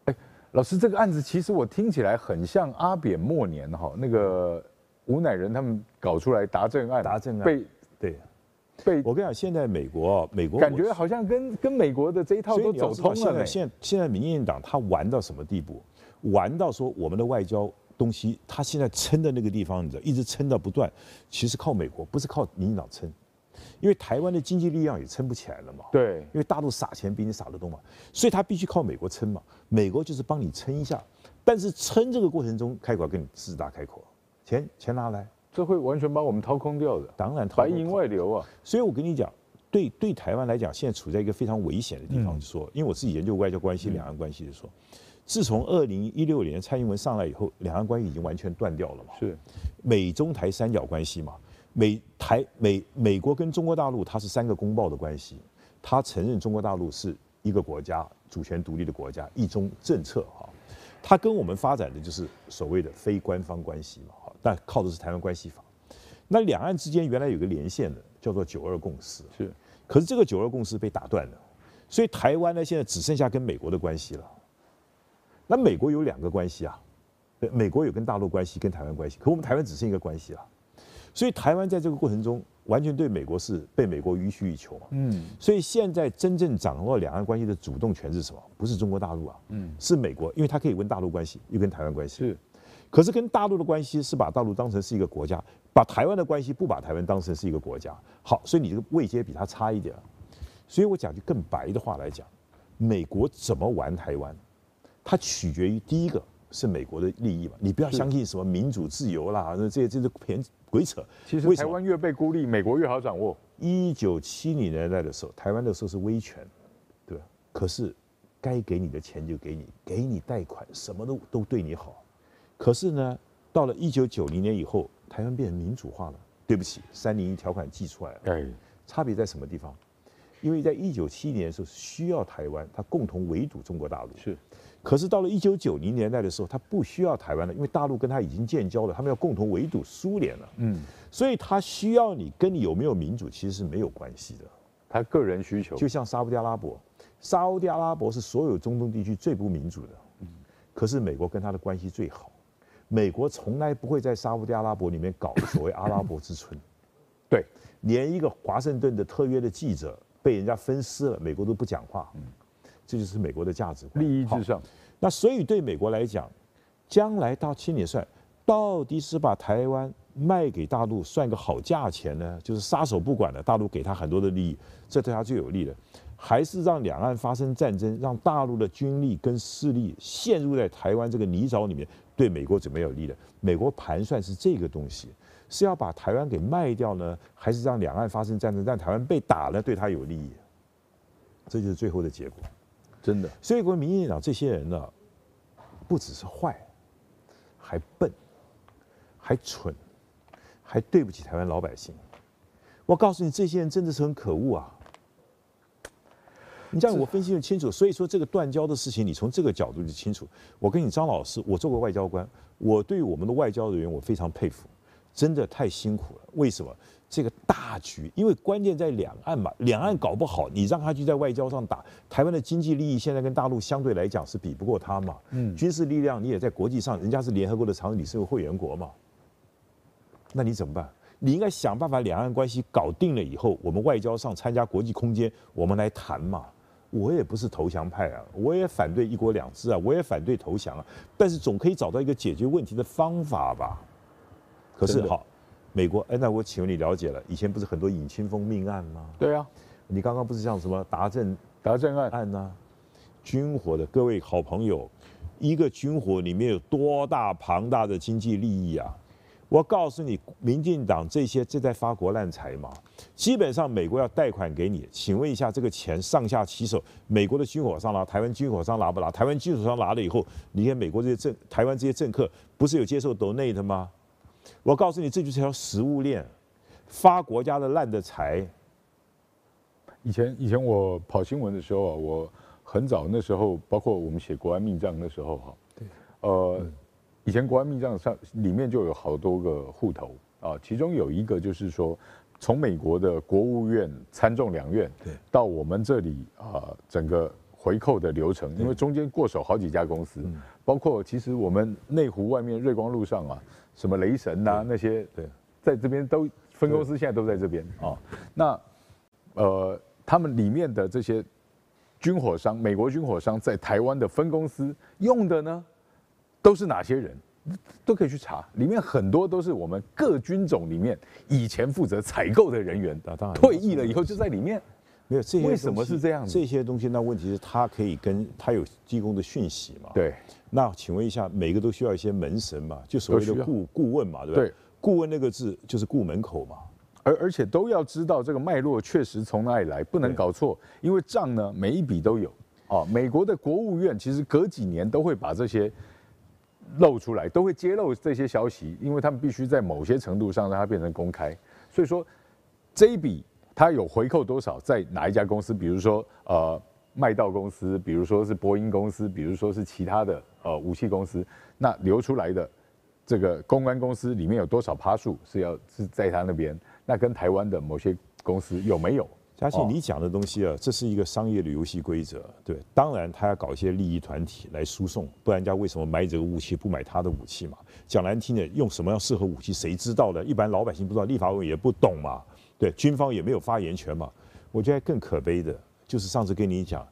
哎，老师，这个案子其实我听起来很像阿扁末年哈那个。吴乃仁他们搞出来达正案，达正案被对被我跟你讲，现在美国美国感觉好像跟跟美国的这一套都走通了。现在现现在民进党他玩到什么地步？玩到说我们的外交东西，他现在撑的那个地方，你知道，一直撑到不断。其实靠美国，不是靠民进党撑，因为台湾的经济力量也撑不起来了嘛。对，因为大陆撒钱比你撒得多嘛，所以他必须靠美国撑嘛。美国就是帮你撑一下，但是撑这个过程中，开口跟你狮子大开口。钱钱拿来，这会完全把我们掏空掉的。当然，白银外流啊！所以我跟你讲，对对台湾来讲，现在处在一个非常危险的地方。就说，因为我自己研究外交关系、两岸关系的时候，自从二零一六年蔡英文上来以后，两岸关系已经完全断掉了嘛。是，美中台三角关系嘛，美台美美国跟中国大陆，它是三个公报的关系，它承认中国大陆是一个国家，主权独立的国家，一中政策哈。它跟我们发展的就是所谓的非官方关系嘛。但靠的是台湾关系法，那两岸之间原来有个连线的，叫做九二共识，是。可是这个九二共识被打断了，所以台湾呢现在只剩下跟美国的关系了。那美国有两个关系啊，美国有跟大陆关系，跟台湾关系，可我们台湾只剩一个关系了。所以台湾在这个过程中完全对美国是被美国予取予求嘛。嗯。所以现在真正掌握两岸关系的主动权是什么？不是中国大陆啊，嗯，是美国，因为它可以跟大陆关系，又跟台湾关系。是。可是跟大陆的关系是把大陆当成是一个国家，把台湾的关系不把台湾当成是一个国家。好，所以你这个位阶比他差一点。所以我讲句更白的话来讲，美国怎么玩台湾，它取决于第一个是美国的利益嘛。你不要相信什么民主自由啦，那这些这是骗鬼扯。其实台湾越被孤立，美国越好掌握。一九七零年代的时候，台湾的时候是威权，对吧？可是该给你的钱就给你，给你贷款，什么都都对你好。可是呢，到了一九九零年以后，台湾变成民主化了。对不起，三零一条款寄出来了。哎，差别在什么地方？因为在一九七一年的时候需要台湾，它共同围堵中国大陆。是。可是到了一九九零年代的时候，它不需要台湾了，因为大陆跟它已经建交了，他们要共同围堵苏联了。嗯。所以它需要你，跟你有没有民主其实是没有关系的。他个人需求。就像沙乌地阿拉伯，沙乌地阿拉伯是所有中东地区最不民主的。嗯。可是美国跟他的关系最好。美国从来不会在沙乌地阿拉伯里面搞所谓阿拉伯之春，对，连一个华盛顿的特约的记者被人家分尸了，美国都不讲话，嗯，这就是美国的价值观，利益至上。那所以对美国来讲，将来到清点算，到底是把台湾卖给大陆算个好价钱呢？就是撒手不管了，大陆给他很多的利益，这对他最有利的，还是让两岸发生战争，让大陆的军力跟势力陷入在台湾这个泥沼里面，对美国怎么有利的？美国盘算是这个东西，是要把台湾给卖掉呢，还是让两岸发生战争，让台湾被打了对他有利益？这就是最后的结果，真的。所以，国民进党这些人呢，不只是坏，还笨，还蠢，还对不起台湾老百姓。我告诉你，这些人真的是很可恶啊！你这样我分析就清楚，所以说这个断交的事情，你从这个角度就清楚。我跟你张老师，我做过外交官，我对我们的外交人员我非常佩服，真的太辛苦了。为什么？这个大局，因为关键在两岸嘛，两岸搞不好，你让他去在外交上打台湾的经济利益，现在跟大陆相对来讲是比不过他嘛。嗯，军事力量你也在国际上，人家是联合国的常任理事会会员国嘛，那你怎么办？你应该想办法两岸关系搞定了以后，我们外交上参加国际空间，我们来谈嘛。我也不是投降派啊，我也反对一国两制啊，我也反对投降啊，但是总可以找到一个解决问题的方法吧。可是好，美国，哎，那我请问你了解了，以前不是很多尹清峰命案吗？对啊，你刚刚不是讲什么达政达政案案呢？军火的各位好朋友，一个军火里面有多大庞大的经济利益啊？我告诉你，民进党这些正在发国难财嘛，基本上美国要贷款给你，请问一下，这个钱上下其手，美国的军火商拿，台湾军火商拿不拿？台湾军火商拿了以后，你看美国这些政，台湾这些政客不是有接受 donate 吗？我告诉你，这就是条食物链，发国家的烂的财。以前以前我跑新闻的时候啊，我很早那时候，包括我们写国安密账的时候哈，对，呃。嗯以前国安密账上里面就有好多个户头啊，其中有一个就是说，从美国的国务院、参众两院对到我们这里啊，整个回扣的流程，因为中间过手好几家公司，包括其实我们内湖外面瑞光路上啊，什么雷神呐那些，对，在这边都分公司现在都在这边啊。那呃，他们里面的这些军火商，美国军火商在台湾的分公司用的呢？都是哪些人，都可以去查，里面很多都是我们各军种里面以前负责采购的人员，退役了以后就在里面。没有这些，为什么是这样子？这些东西，那问题是他可以跟他有提供的讯息嘛？对。那请问一下，每个都需要一些门神嘛？就所谓的顾顾问嘛？对不对？顾问那个字就是顾门口嘛。而而且都要知道这个脉络确实从哪里来，不能搞错，因为账呢每一笔都有。哦，美国的国务院其实隔几年都会把这些。露出来都会揭露这些消息，因为他们必须在某些程度上让它变成公开。所以说，这一笔他有回扣多少，在哪一家公司？比如说呃麦道公司，比如说是波音公司，比如说是其他的呃武器公司，那流出来的这个公关公司里面有多少趴数是要是在他那边？那跟台湾的某些公司有没有？嘉庆，你讲的东西啊，这是一个商业的游戏规则，对。当然，他要搞一些利益团体来输送，不然人家为什么买这个武器不买他的武器嘛？讲难听点，用什么样适合武器，谁知道呢？一般老百姓不知道，立法委员也不懂嘛，对。军方也没有发言权嘛。我觉得更可悲的就是上次跟你讲，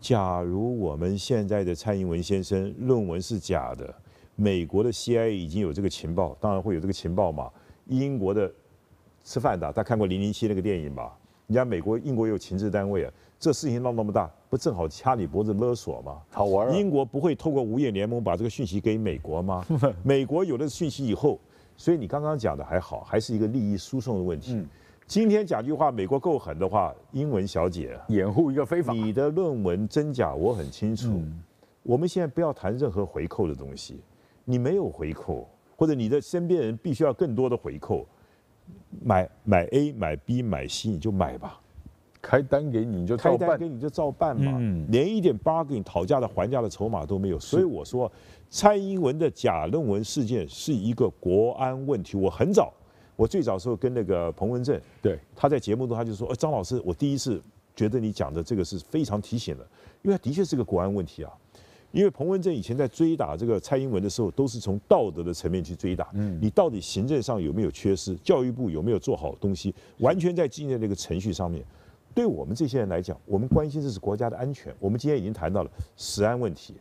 假如我们现在的蔡英文先生论文是假的，美国的 CIA 已经有这个情报，当然会有这个情报嘛。英国的吃饭的，他看过零零七那个电影吧？人家美国、英国有情治单位啊，这事情闹那么大，不正好掐你脖子勒索吗？好玩。英国不会透过五眼联盟把这个讯息给美国吗？美国有了讯息以后，所以你刚刚讲的还好，还是一个利益输送的问题。嗯、今天讲句话，美国够狠的话，英文小姐掩护一个非法，你的论文真假我很清楚。嗯、我们现在不要谈任何回扣的东西，你没有回扣，或者你的身边人必须要更多的回扣。买买 A 买 B 买 C 你就买吧，开单给你就开单给你就照办嘛，嗯、连一点 bargain 讨价的还价的筹码都没有，所以我说蔡英文的假论文事件是一个国安问题。我很早，我最早的时候跟那个彭文正，对，他在节目中他就说，张老师，我第一次觉得你讲的这个是非常提醒的，因为他的确是个国安问题啊。因为彭文正以前在追打这个蔡英文的时候，都是从道德的层面去追打。嗯，你到底行政上有没有缺失？教育部有没有做好东西？完全在进入这个程序上面。对我们这些人来讲，我们关心的是国家的安全。我们今天已经谈到了食安问题、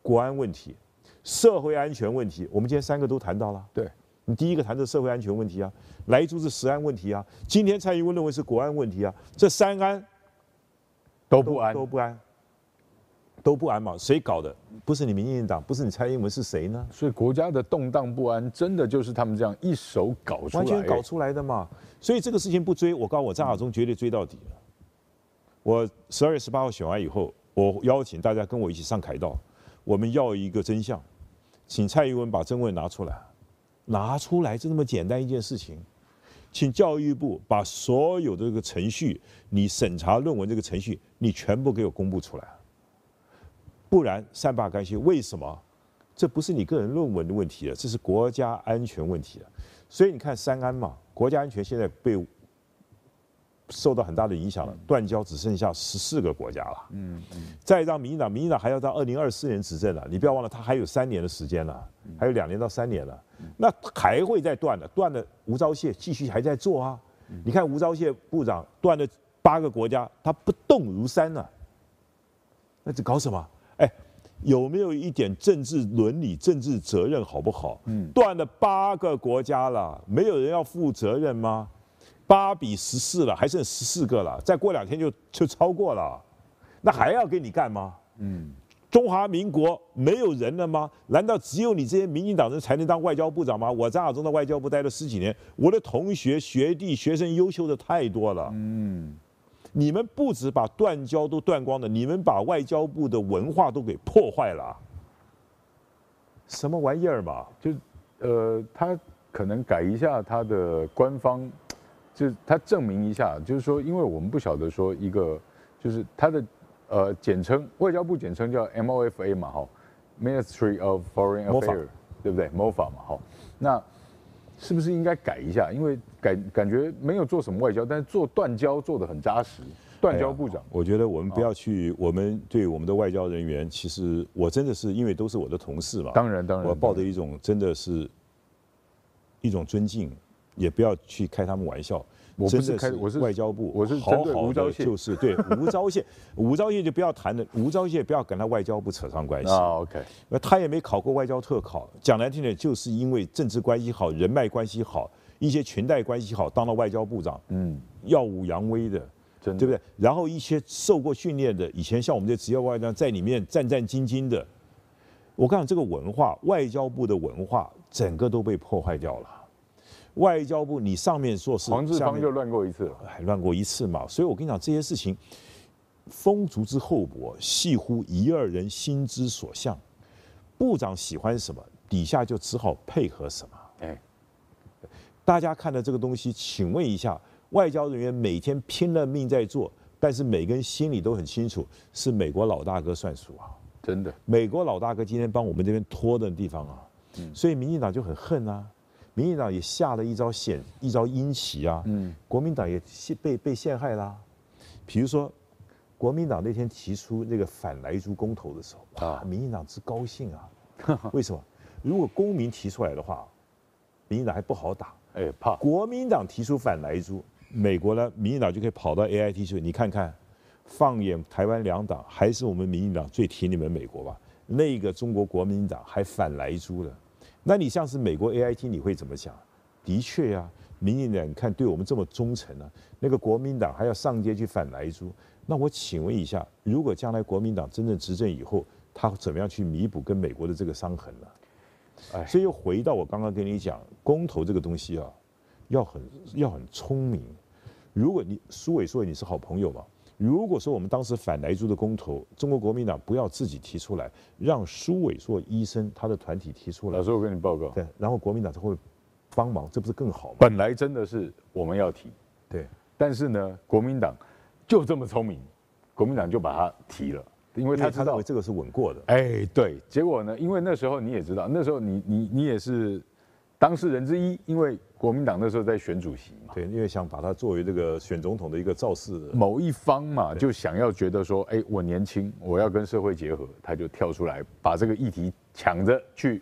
国安问题、社会安全问题。我们今天三个都谈到了。对，你第一个谈的社会安全问题啊，来猪是食安问题啊，今天蔡英文认为是国安问题啊，这三安都不安，都不安，都不安嘛？谁搞的？不是你民进党，不是你蔡英文，是谁呢？所以国家的动荡不安，真的就是他们这样一手搞出来，完全搞出来的嘛。所以这个事情不追，我告诉我张亚中绝对追到底了。我十二月十八号选完以后，我邀请大家跟我一起上凯道，我们要一个真相，请蔡英文把真问拿出来，拿出来就那么简单一件事情，请教育部把所有的这个程序，你审查论文这个程序，你全部给我公布出来，不然善罢甘休。为什么？这不是你个人论文的问题了，这是国家安全问题了。所以你看三安嘛，国家安全现在被。受到很大的影响了，断交只剩下十四个国家了。嗯嗯，再让民进党，民进党还要到二零二四年执政了，你不要忘了，他还有三年的时间了，还有两年到三年了，那还会再断的，断了吴钊燮继续还在做啊。你看吴钊燮部长断了八个国家，他不动如山呢，那这搞什么？哎，有没有一点政治伦理、政治责任好不好？嗯，断了八个国家了，没有人要负责任吗？八比十四了，还剩十四个了，再过两天就就超过了，那还要给你干吗？嗯，中华民国没有人了吗？难道只有你这些民进党人才能当外交部长吗？我张亚中的外交部待了十几年，我的同学、学弟、学生优秀的太多了。嗯，你们不止把断交都断光了，你们把外交部的文化都给破坏了，什么玩意儿嘛？就呃，他可能改一下他的官方。就是他证明一下，就是说，因为我们不晓得说一个，就是他的呃简称，外交部简称叫 MOFA 嘛，哈，Ministry of Foreign Affairs，对不对？MOFA 嘛，哈，那是不是应该改一下？因为感感觉没有做什么外交，但是做断交做得很扎实。断交部长，我觉得我们不要去，我们对我们的外交人员，其实我真的是因为都是我的同事嘛，当然当然，我抱着一种真的是一种尊敬。也不要去开他们玩笑，我不是开，我是外交部，我是针对吴钊燮，就是对 吴钊燮，吴钊燮就不要谈了，吴钊燮不要跟他外交部扯上关系啊。OK，那他也没考过外交特考，讲难听点，就是因为政治关系好，人脉关系好，一些裙带关系好，当了外交部长，嗯，耀武扬威的，真的，对不对？然后一些受过训练的，以前像我们这职业外交在里面战战兢兢的，我告诉你，这个文化，外交部的文化，整个都被破坏掉了。外交部，你上面做事，黄志芳就乱过一次了，还乱过一次嘛？所以我跟你讲，这些事情，风烛之厚薄，系乎一二人心之所向。部长喜欢什么，底下就只好配合什么。哎，大家看的这个东西，请问一下，外交人员每天拼了命在做，但是每个人心里都很清楚，是美国老大哥算数啊！真的，美国老大哥今天帮我们这边拖的地方啊，所以民进党就很恨啊。民进党也下了一招险，一招阴棋啊！嗯，国民党也陷被被陷害啦。比如说，国民党那天提出那个反莱猪公投的时候，啊，民进党之高兴啊！为什么？如果公民提出来的话，民进党还不好打，哎，怕国民党提出反莱猪，美国呢，民进党就可以跑到 AIT 去。你看看，放眼台湾两党，还是我们民进党最挺你们美国吧？那个中国国民党还反莱猪了。那你像是美国 AIT，你会怎么想？的确呀、啊，民进党看对我们这么忠诚呢、啊，那个国民党还要上街去反莱猪。那我请问一下，如果将来国民党真正执政以后，他怎么样去弥补跟美国的这个伤痕呢？哎，所以又回到我刚刚跟你讲，公投这个东西啊，要很要很聪明。如果你苏伟说你是好朋友嘛。如果说我们当时反莱猪的公投，中国国民党不要自己提出来，让苏伟硕医生他的团体提出来。老师，我跟你报告。对，然后国民党才会帮忙，这不是更好吗？本来真的是我们要提，对，但是呢，国民党就这么聪明，国民党就把它提了，因为他知道这个是稳过的。哎，对，结果呢，因为那时候你也知道，那时候你你你也是。当事人之一，因为国民党那时候在选主席嘛，对，因为想把他作为这个选总统的一个造势的某一方嘛，就想要觉得说，哎，我年轻，我要跟社会结合，他就跳出来把这个议题抢着去，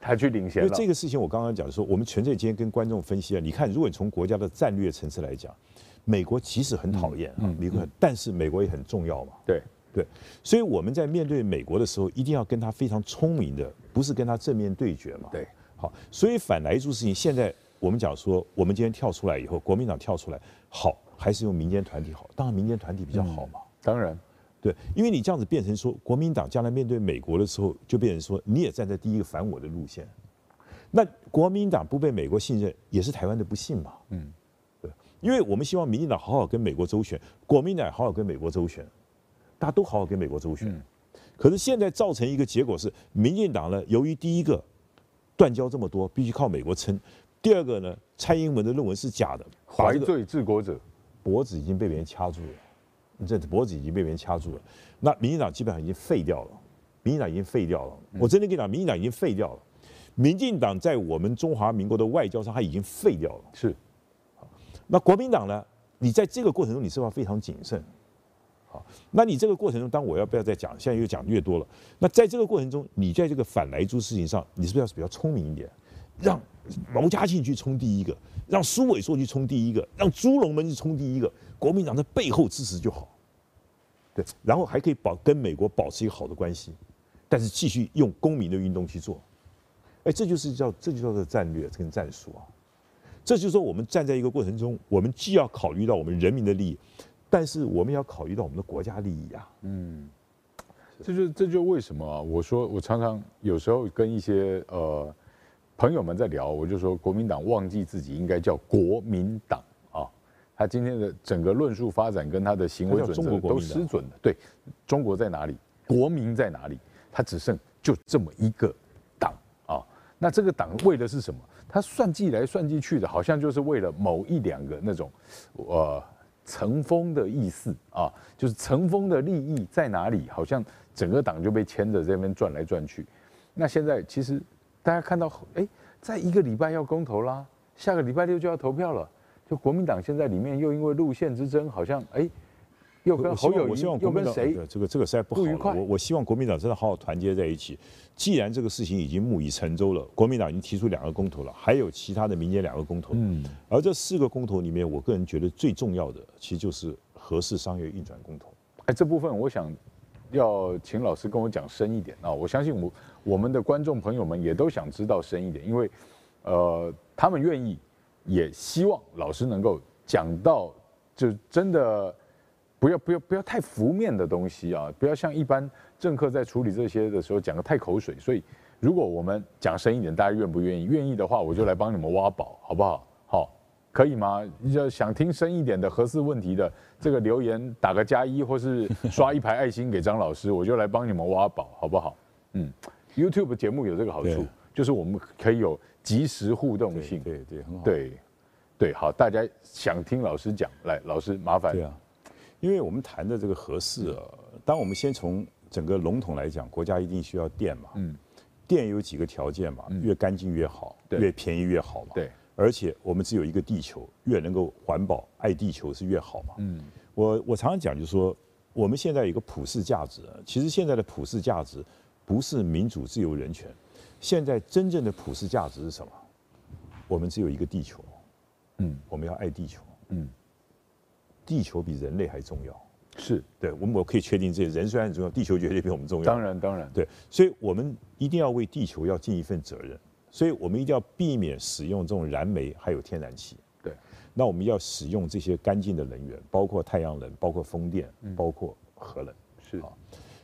他去领先了。因为这个事情我刚刚讲说，我们全在今天跟观众分析啊，你看，如果你从国家的战略层次来讲，美国其实很讨厌啊，美国，但是美国也很重要嘛，对。对，所以我们在面对美国的时候，一定要跟他非常聪明的，不是跟他正面对决嘛，对。好，所以反来一出事情，现在我们讲说，我们今天跳出来以后，国民党跳出来，好，还是用民间团体好？当然民间团体比较好嘛。当然，对，因为你这样子变成说，国民党将来面对美国的时候，就变成说你也站在第一个反我的路线。那国民党不被美国信任，也是台湾的不幸嘛。嗯，对，因为我们希望民进党好好跟美国周旋，国民党好好跟美国周旋，大家都好好跟美国周旋。嗯，可是现在造成一个结果是，民进党呢，由于第一个断交这么多，必须靠美国撑；第二个呢，蔡英文的论文是假的，怀罪治国者脖子已经被别人掐住了，你这脖子已经被别人掐住了。那民进党基本上已经废掉了，民进党已经废掉了。我真的跟你讲，民进党已经废掉了。民进党在我们中华民国的外交上，它已经废掉了。是，那国民党呢？你在这个过程中，你是不是要非常谨慎？好，那你这个过程中，当我要不要再讲？现在又讲越多了。那在这个过程中，你在这个反莱猪事情上，你是不是要比较聪明一点？让毛嘉庆去冲第一个，让苏伟硕去冲第一个，让朱龙门去冲第一个，国民党在背后支持就好。对，然后还可以保跟美国保持一个好的关系，但是继续用公民的运动去做。哎，这就是叫这就叫做战略跟战术啊！这就是说，我们站在一个过程中，我们既要考虑到我们人民的利益，但是我们要考虑到我们的国家利益啊。嗯，这就这就为什么啊？我说我常常有时候跟一些呃朋友们在聊，我就说国民党忘记自己应该叫国民党啊！他今天的整个论述发展跟他的行为准则都失准了。对，中国在哪里？国民在哪里？他只剩就这么一个党啊。那这个党为的是什么？他算计来算计去的，好像就是为了某一两个那种，呃，层峰的意思啊，就是层峰的利益在哪里？好像整个党就被牵着这边转来转去。那现在其实大家看到，哎，在一个礼拜要公投啦，下个礼拜六就要投票了，就国民党现在里面又因为路线之争，好像哎。又跟侯友谊，又跟谁？这个这个实在不好了。我我希望国民党真的好好团结在一起。既然这个事情已经木已成舟了，国民党已经提出两个公投了，还有其他的民间两个公投。嗯。而这四个公投里面，我个人觉得最重要的，其实就是合适商业运转公投。哎，这部分我想要请老师跟我讲深一点啊！我相信我我们的观众朋友们也都想知道深一点，因为呃，他们愿意，也希望老师能够讲到，就真的。不要不要不要太浮面的东西啊！不要像一般政客在处理这些的时候讲得太口水。所以，如果我们讲深一点，大家愿不愿意？愿意的话，我就来帮你们挖宝，好不好？好，可以吗？要想听深一点的合适问题的这个留言，打个加一，或是刷一排爱心给张老师，我就来帮你们挖宝，好不好？嗯，YouTube 节目有这个好处，就是我们可以有即时互动性。对对，很好。对对，好，大家想听老师讲，来，老师麻烦。对啊。因为我们谈的这个合适啊，当我们先从整个笼统来讲，国家一定需要电嘛，嗯，电有几个条件嘛，越干净越好，越便宜越好嘛，对，而且我们只有一个地球，越能够环保、爱地球是越好嘛，嗯，我我常常讲就是说，我们现在有一个普世价值，其实现在的普世价值不是民主、自由、人权，现在真正的普世价值是什么？我们只有一个地球，嗯，我们要爱地球，嗯。地球比人类还重要，是。对，我们我可以确定，这些。人虽然很重要，地球绝对比我们重要。当然，当然，对，所以我们一定要为地球要尽一份责任，所以我们一定要避免使用这种燃煤还有天然气。对，那我们要使用这些干净的能源，包括太阳能，包括风电，包括核能。是。啊，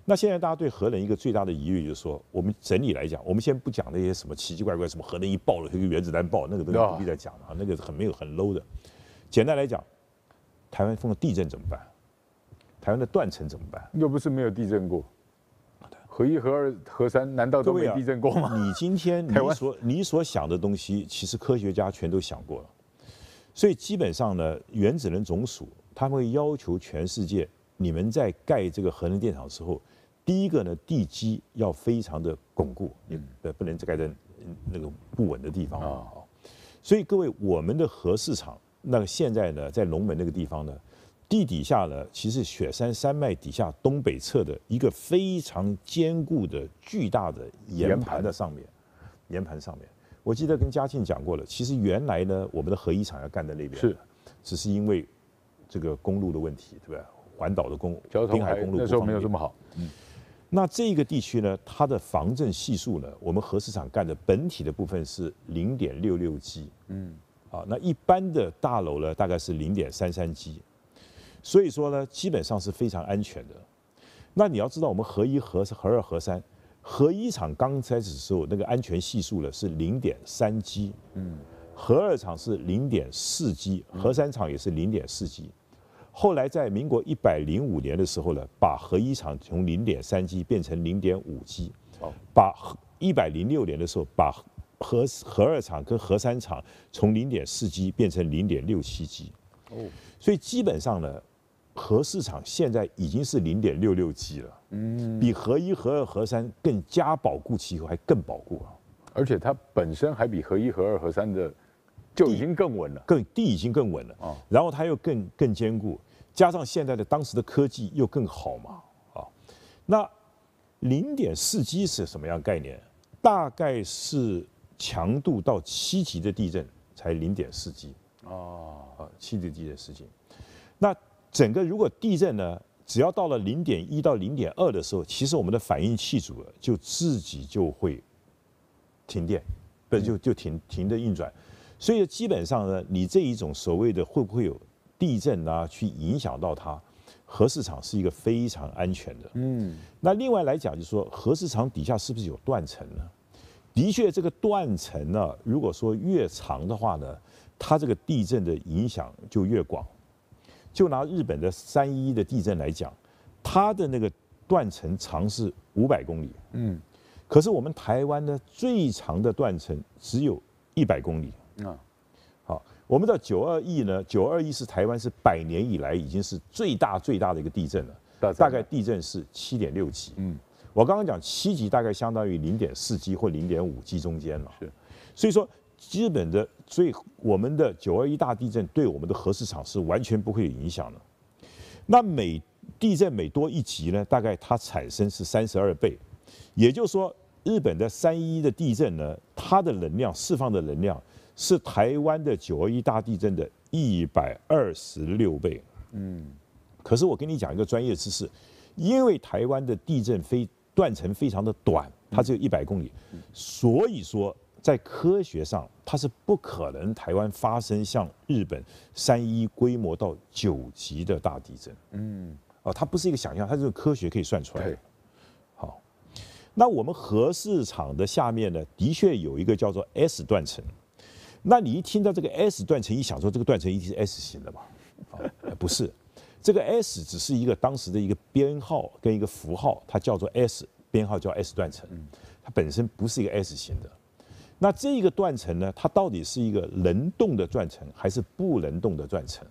那现在大家对核能一个最大的疑虑就是说，我们整理来讲，我们先不讲那些什么奇奇怪怪，什么核能一爆了，一个原子弹爆，那个都不必再讲了啊，那个很没有很 low 的。简单来讲。台湾碰到地震怎么办？台湾的断层怎么办？又不是没有地震过。核一、核二、核三，难道都没地震过吗？你今天 你所你所想的东西，其实科学家全都想过了。所以基本上呢，原子能总署他们会要求全世界，你们在盖这个核能电厂的时候，第一个呢，地基要非常的巩固，也不能盖在那个不稳的地方啊。所以各位，我们的核市场。那个现在呢，在龙门那个地方呢，地底下呢，其实雪山山脉底下东北侧的一个非常坚固的巨大的岩盘的上面，岩盘上面，我记得跟嘉庆讲过了，其实原来呢，我们的核一厂要干在那边，是，只是因为这个公路的问题，对不对？环岛的公交通海公路那时候没有这么好，嗯，那这个地区呢，它的防震系数呢，我们核四厂干的本体的部分是零点六六 G，嗯。啊，那一般的大楼呢，大概是零点三三 G，所以说呢，基本上是非常安全的。那你要知道，我们核一、核核二、核三，核一厂刚开始的时候，那个安全系数呢是零点三 G，嗯，核二厂是零点四 G，核三厂也是零点四 G。后来在民国一百零五年的时候呢，把核一厂从零点三 G 变成零点五 G，哦，把一百零六年的时候把核核二厂跟核三厂从零点四 G 变成零点六七 G，哦，所以基本上呢，核市场现在已经是零点六六 G 了，嗯，比核一、核二、核三更加保固期后还更保固啊，而且它本身还比核一、核二、核三的。就已经更稳了，更地已经更稳了。啊，然后它又更更坚固，加上现在的当时的科技又更好嘛。啊，那零点四级是什么样概念？大概是强度到七级的地震才零点四级哦，啊，七级地震四 G，那整个如果地震呢，只要到了零点一到零点二的时候，其实我们的反应器组就自己就会停电，不是就就停停的运转。所以基本上呢，你这一种所谓的会不会有地震啊，去影响到它，核市场是一个非常安全的。嗯，那另外来讲，就是说核市场底下是不是有断层呢？的确，这个断层呢，如果说越长的话呢，它这个地震的影响就越广。就拿日本的三一一的地震来讲，它的那个断层长是五百公里。嗯，可是我们台湾呢，最长的断层只有一百公里。啊，好，我们知道九二一呢，九二一是台湾是百年以来已经是最大最大的一个地震了，大概地震是七点六级。嗯，我刚刚讲七级大概相当于零点四级或零点五级中间了。是，所以说基本的，所以我们的九二一大地震对我们的核市场是完全不会有影响的。那每地震每多一级呢，大概它产生是三十二倍，也就是说日本的三一一的地震呢，它的能量释放的能量。是台湾的九二一大地震的一百二十六倍。嗯，可是我跟你讲一个专业知识，因为台湾的地震非断层非常的短，它只有一百公里，所以说在科学上它是不可能台湾发生像日本三一规模到九级的大地震。嗯，哦，它不是一个想象，它是科学可以算出来的。好，那我们核市场的下面呢，的确有一个叫做 S 断层。那你一听到这个 S 断层，一想说这个断层一定是 S 型的吧？啊，不是，这个 S 只是一个当时的一个编号跟一个符号，它叫做 S，编号叫 S 断层，它本身不是一个 S 型的。那这一个断层呢，它到底是一个能动的断层还是不能动的断层？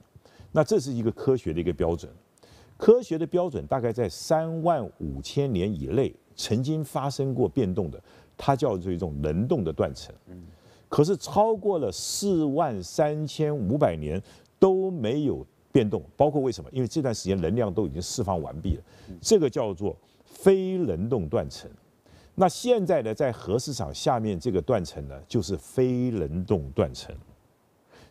那这是一个科学的一个标准，科学的标准大概在三万五千年以内曾经发生过变动的，它叫做一种能动的断层。可是超过了四万三千五百年都没有变动，包括为什么？因为这段时间能量都已经释放完毕了，这个叫做非能动断层。那现在呢，在核市场下面这个断层呢，就是非能动断层，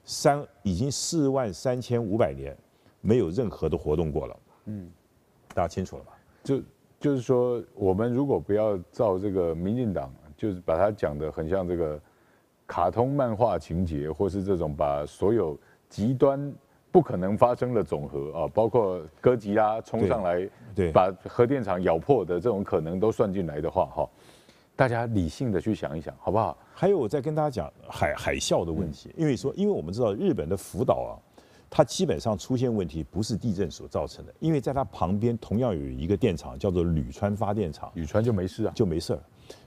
三已经四万三千五百年没有任何的活动过了。嗯，大家清楚了吧？就就是说，我们如果不要照这个民进党，就是把它讲得很像这个。卡通漫画情节，或是这种把所有极端不可能发生的总和啊，包括哥吉拉冲上来，对，把核电厂咬破的这种可能都算进来的话，哈，大家理性的去想一想，好不好？还有我再跟大家讲海海啸的问题，因为说，因为我们知道日本的福岛啊，它基本上出现问题不是地震所造成的，因为在它旁边同样有一个电厂叫做吕川发电厂，吕川就没事啊，就没事儿。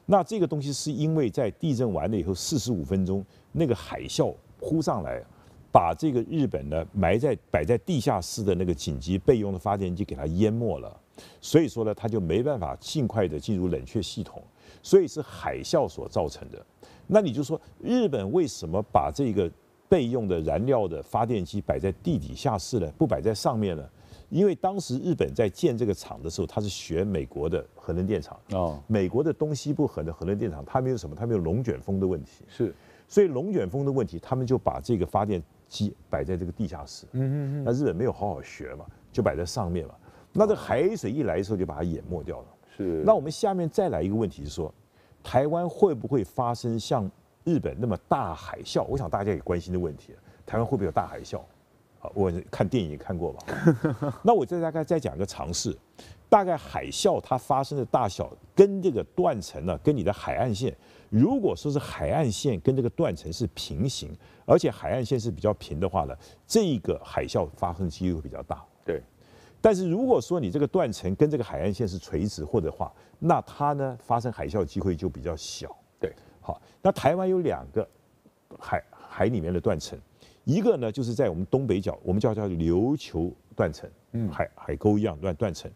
那这个东西是因为在地震完了以后四十五分钟，那个海啸扑上来，把这个日本呢埋在摆在地下室的那个紧急备用的发电机给它淹没了，所以说呢，它就没办法尽快的进入冷却系统，所以是海啸所造成的。那你就说日本为什么把这个备用的燃料的发电机摆在地底下室呢？不摆在上面呢？因为当时日本在建这个厂的时候，它是学美国的核能电厂。哦，美国的东西部核的核能电厂，它没有什么，它没有龙卷风的问题。是，所以龙卷风的问题，他们就把这个发电机摆在这个地下室。嗯嗯嗯。那日本没有好好学嘛，就摆在上面嘛。那这海水一来的时候，就把它淹没掉了。是。那我们下面再来一个问题是说，台湾会不会发生像日本那么大海啸？我想大家也关心的问题，台湾会不会有大海啸？啊，我看电影也看过吧。那我再大概再讲一个常识，大概海啸它发生的大小跟这个断层呢，跟你的海岸线，如果说是海岸线跟这个断层是平行，而且海岸线是比较平的话呢，这个海啸发生几率会比较大。对。但是如果说你这个断层跟这个海岸线是垂直或者话，那它呢发生海啸机会就比较小。对。好，那台湾有两个海海里面的断层。一个呢，就是在我们东北角，我们叫叫琉球断层，嗯，海海沟一样断断层，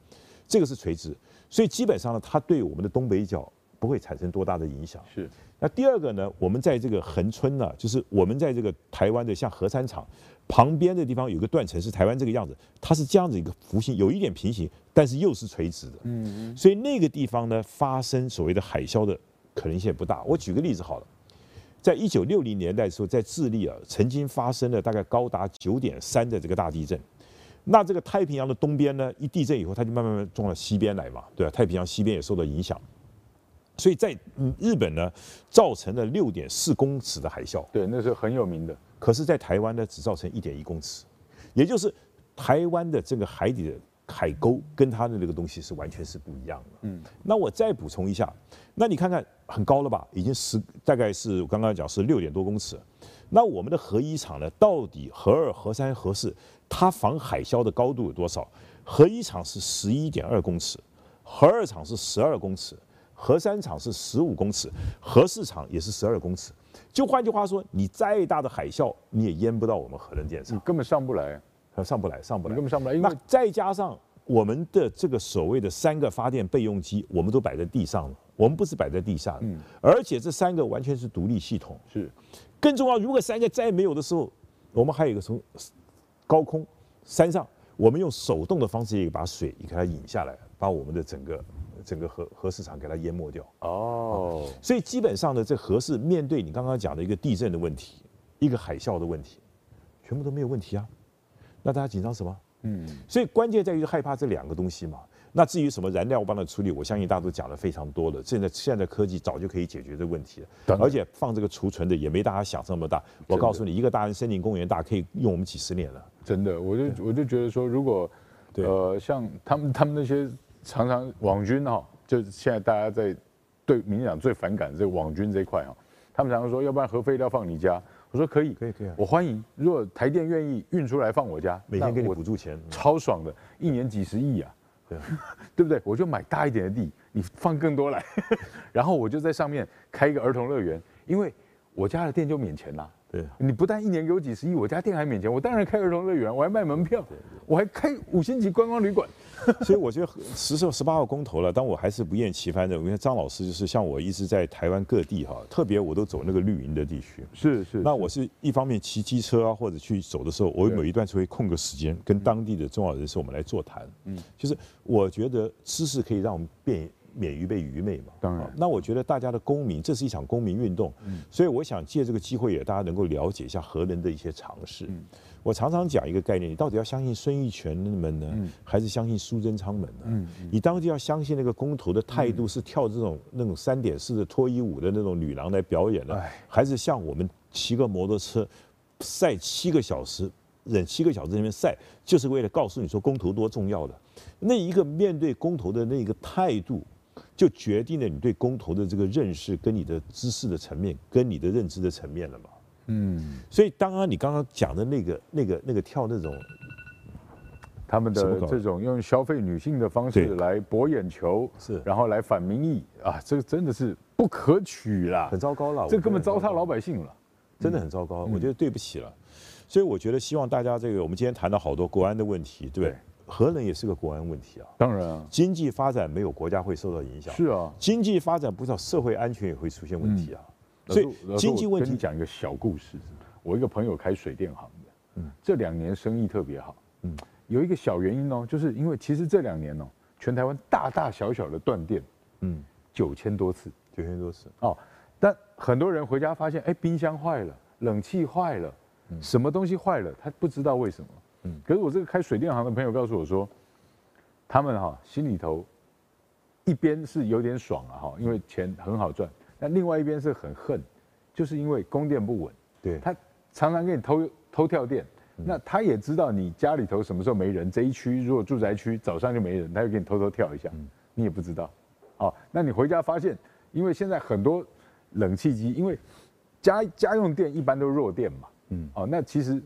这个是垂直，所以基本上呢，它对我们的东北角不会产生多大的影响。是。那第二个呢，我们在这个恒春呢，就是我们在这个台湾的像核三厂旁边的地方有个断层是台湾这个样子，它是这样子一个弧形，有一点平行，但是又是垂直的。嗯嗯。所以那个地方呢，发生所谓的海啸的可能性不大。我举个例子好了。在一九六零年代的时候，在智利啊，曾经发生了大概高达九点三的这个大地震。那这个太平洋的东边呢，一地震以后，它就慢慢慢撞到西边来嘛，对吧？太平洋西边也受到影响，所以在日本呢，造成了六点四公尺的海啸。对，那是很有名的。可是，在台湾呢，只造成一点一公尺，也就是台湾的这个海底的海沟跟它的那个东西是完全是不一样的。嗯，那我再补充一下。那你看看很高了吧？已经十大概是我刚刚讲是六点多公尺。那我们的核一厂呢？到底核二、核三、核四，它防海啸的高度有多少？核一厂是十一点二公尺，核二厂是十二公尺，核三厂是十五公尺，核四厂也是十二公尺。就换句话说，你再大的海啸，你也淹不到我们核能电厂，你根本上不来，上不来，上不来，根本上不来。那再加上我们的这个所谓的三个发电备用机，我们都摆在地上了。我们不是摆在地下，嗯，而且这三个完全是独立系统。是，更重要，如果三个再没有的时候，我们还有一个从高空山上，我们用手动的方式也把水也给它引下来，把我们的整个整个核核市场给它淹没掉。哦，所以基本上呢，这核是面对你刚刚讲的一个地震的问题，一个海啸的问题，全部都没有问题啊。那大家紧张什么？嗯，所以关键在于害怕这两个东西嘛。那至于什么燃料棒的处理，我相信大家都讲的非常多了。现在现在科技早就可以解决这个问题了，而且放这个储存的也没大家想这么大。我告诉你，一个大安森林公园大可以用我们几十年了。真的，我就我就觉得说，如果呃像他们他们那些常常网军哈，就现在大家在对民进党最反感这个网军这一块哈，他们常常说，要不然核废料放你家，我说可以，可以可以，我欢迎。如果台电愿意运出来放我家，每天给你补助钱，超爽的，一年几十亿啊。对，对不对？我就买大一点的地，你放更多来，然后我就在上面开一个儿童乐园，因为我家的电就免钱啦。对，你不但一年给我几十亿，我家店还免钱，我当然开儿童乐园，我还卖门票，我还开五星级观光旅馆。所以我觉得十十八号公投了，但我还是不厌其烦的。因为张老师就是像我一直在台湾各地哈，特别我都走那个绿营的地区。是是。那我是一方面骑机车啊，或者去走的时候，我每一段就会空个时间，跟当地的重要人士我们来座谈。嗯，就是我觉得知识可以让我们变。免于被愚昧嘛，当然。那我觉得大家的公民，这是一场公民运动，嗯，所以我想借这个机会也大家能够了解一下核能的一些尝试。嗯，我常常讲一个概念，你到底要相信孙玉泉们呢，嗯，还是相信苏贞昌们呢？嗯，你当地要相信那个公投的态度是跳这种那种三点式的脱衣舞的那种女郎来表演的，还是像我们骑个摩托车晒七个小时，忍七个小时在那边晒，就是为了告诉你说公投多重要的？那一个面对公投的那个态度。就决定了你对公投的这个认识，跟你的知识的层面，跟你的认知的层面了嘛。嗯，所以当然你刚刚讲的那个、那个、那个跳那种，他们的这种用消费女性的方式来博眼球，是，然后来反民意啊，这个真的是不可取啦，很糟糕了，这根本糟蹋老百姓了，真的很糟糕，我觉得对不起了。所以我觉得希望大家这个，我们今天谈到好多国安的问题，对不对？核能也是个国安问题啊，当然啊，经济发展没有国家会受到影响。是啊，经济发展不知道社会安全也会出现问题啊。所以经济问题，跟你讲一个小故事，我一个朋友开水电行的，嗯，这两年生意特别好，嗯，有一个小原因哦，就是因为其实这两年哦，全台湾大大小小的断电，嗯，九千多次，九千多次。哦，但很多人回家发现，哎，冰箱坏了，冷气坏了，什么东西坏了，他不知道为什么。可是我这个开水电行的朋友告诉我说，他们哈心里头一边是有点爽啊哈，因为钱很好赚，那另外一边是很恨，就是因为供电不稳。对，他常常给你偷偷跳电，那他也知道你家里头什么时候没人，这一区如果住宅区早上就没人，他就给你偷偷跳一下，你也不知道。哦，那你回家发现，因为现在很多冷气机，因为家家用电一般都弱电嘛，嗯，哦，那其实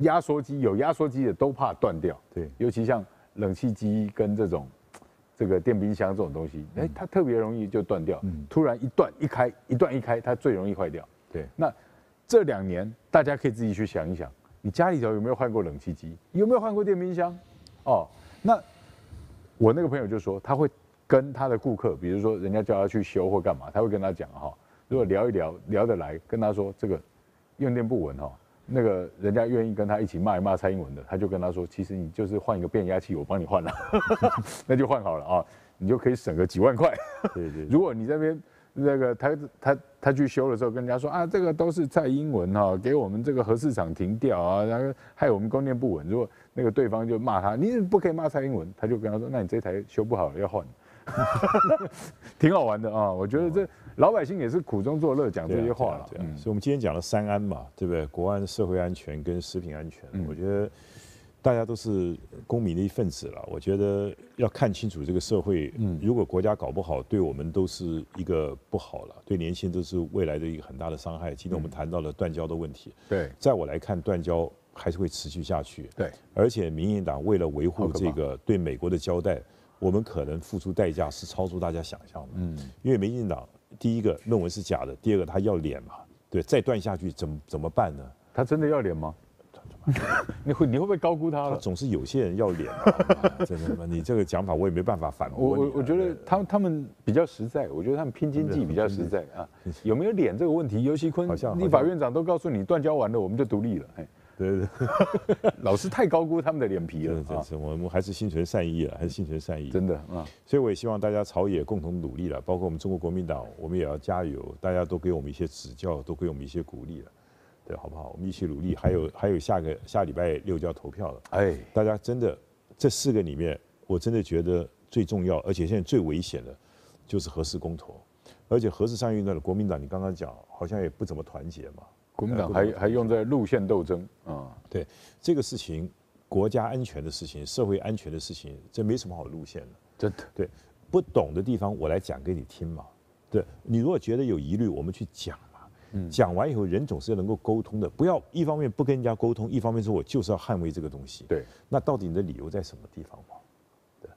压缩机有压缩机的都怕断掉，对，尤其像冷气机跟这种这个电冰箱这种东西，哎，它特别容易就断掉，嗯，突然一断一开，一断一开，它最容易坏掉，对。那这两年大家可以自己去想一想，你家里头有没有换过冷气机，有没有换过电冰箱？哦，那我那个朋友就说他会。跟他的顾客，比如说人家叫他去修或干嘛，他会跟他讲哈，如果聊一聊聊得来，跟他说这个用电不稳哈，那个人家愿意跟他一起骂一骂蔡英文的，他就跟他说，其实你就是换一个变压器，我帮你换了，那就换好了啊，你就可以省个几万块。对对，如果你这边那个他他他去修的时候，跟人家说啊，这个都是蔡英文哈，给我们这个核市场停掉啊，然后害我们供电不稳。如果那个对方就骂他，你不可以骂蔡英文，他就跟他说，那你这台修不好了要换。挺好玩的啊！我觉得这老百姓也是苦中作乐，讲这些话了。嗯，所以我们今天讲了三安嘛，对不对？国安、社会安全跟食品安全。嗯，我觉得大家都是公民的一份子了。我觉得要看清楚这个社会，嗯，如果国家搞不好，对我们都是一个不好了，对年轻人都是未来的一个很大的伤害。今天我们谈到了断交的问题，对，在我来看，断交还是会持续下去。对，而且民进党为了维护这个对美国的交代。我们可能付出代价是超出大家想象的，嗯，因为民进党第一个论文是假的，第二个他要脸嘛，对，再断下去怎么怎么办呢？他真的要脸吗？你会你会不会高估他了？总是有些人要脸嘛，真的吗？你这个讲法我也没办法反驳。我我我觉得他他们比较实在，我觉得他们拼经济比较实在啊。有没有脸这个问题，尤其坤立法院长都告诉你断交完了我们就独立了，对对，老师太高估他们的脸皮了。真是，我们还是心存善意了，还是心存善意。真的啊，所以我也希望大家朝野共同努力了，包括我们中国国民党，我们也要加油，大家都给我们一些指教，都给我们一些鼓励了，对，好不好？我们一起努力。还有还有下个下礼拜六就要投票了，哎，大家真的这四个里面，我真的觉得最重要，而且现在最危险的，就是核四公投，而且核四上映的国民党，你刚刚讲好像也不怎么团结嘛。国民党还还用在路线斗争啊？对，这个事情，国家安全的事情，社会安全的事情，这没什么好路线的。真的，对，不懂的地方我来讲给你听嘛。对，你如果觉得有疑虑，我们去讲嘛。嗯，讲完以后，人总是能够沟通的，不要一方面不跟人家沟通，一方面说我就是要捍卫这个东西。对，那到底你的理由在什么地方嘛？对，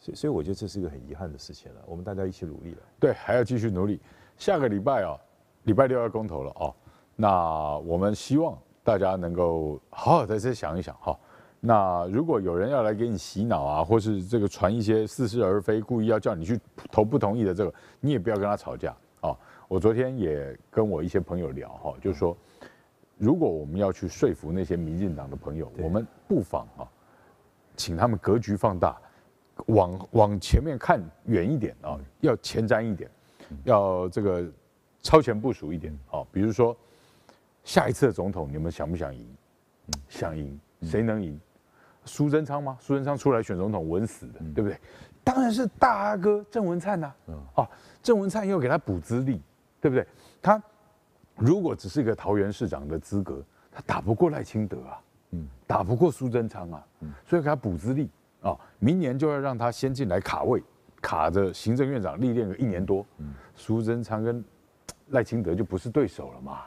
所以所以我觉得这是一个很遗憾的事情了。我们大家一起努力了。对，还要继续努力。下个礼拜啊，礼拜六要公投了啊。那我们希望大家能够好好的再想一想哈。那如果有人要来给你洗脑啊，或是这个传一些似是而非，故意要叫你去投不同意的这个，你也不要跟他吵架啊。我昨天也跟我一些朋友聊哈，就是说，如果我们要去说服那些民进党的朋友，我们不妨啊，请他们格局放大，往往前面看远一点啊，要前瞻一点，要这个超前部署一点啊，比如说。下一次的总统，你们想不想赢？想赢，谁能赢？苏贞昌吗？苏贞昌出来选总统，稳死的，对不对？当然是大阿哥郑文灿呐。啊，郑文灿又给他补资历，对不对？他如果只是一个桃园市长的资格，他打不过赖清德啊，嗯，打不过苏贞昌啊，所以给他补资历啊，明年就要让他先进来卡位，卡着行政院长历练个一年多，苏贞昌跟赖清德就不是对手了嘛。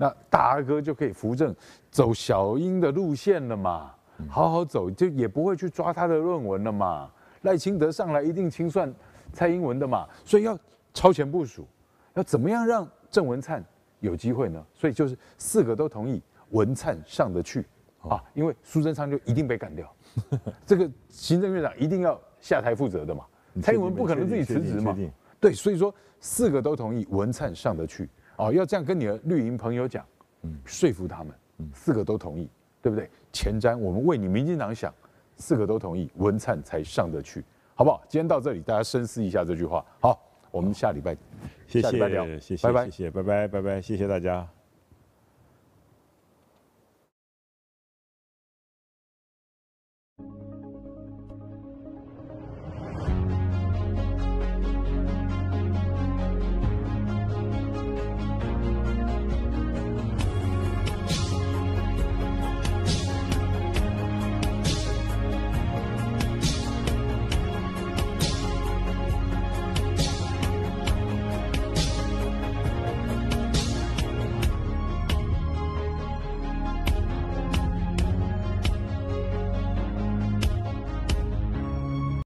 那大阿哥就可以扶正，走小英的路线了嘛，好好走，就也不会去抓他的论文了嘛。赖清德上来一定清算蔡英文的嘛，所以要超前部署，要怎么样让郑文灿有机会呢？所以就是四个都同意，文灿上得去啊，因为苏贞昌就一定被干掉，这个行政院长一定要下台负责的嘛，蔡英文不可能自己辞职嘛，对，所以说四个都同意，文灿上得去。哦，要这样跟你的绿营朋友讲，嗯，说服他们，嗯，四个都同意，对不对？前瞻，我们为你民进党想，四个都同意，文灿才上得去，好不好？今天到这里，大家深思一下这句话。好，我们下礼拜，谢谢，下礼拜聊，谢谢，拜拜，谢谢，拜拜，拜拜，谢谢大家。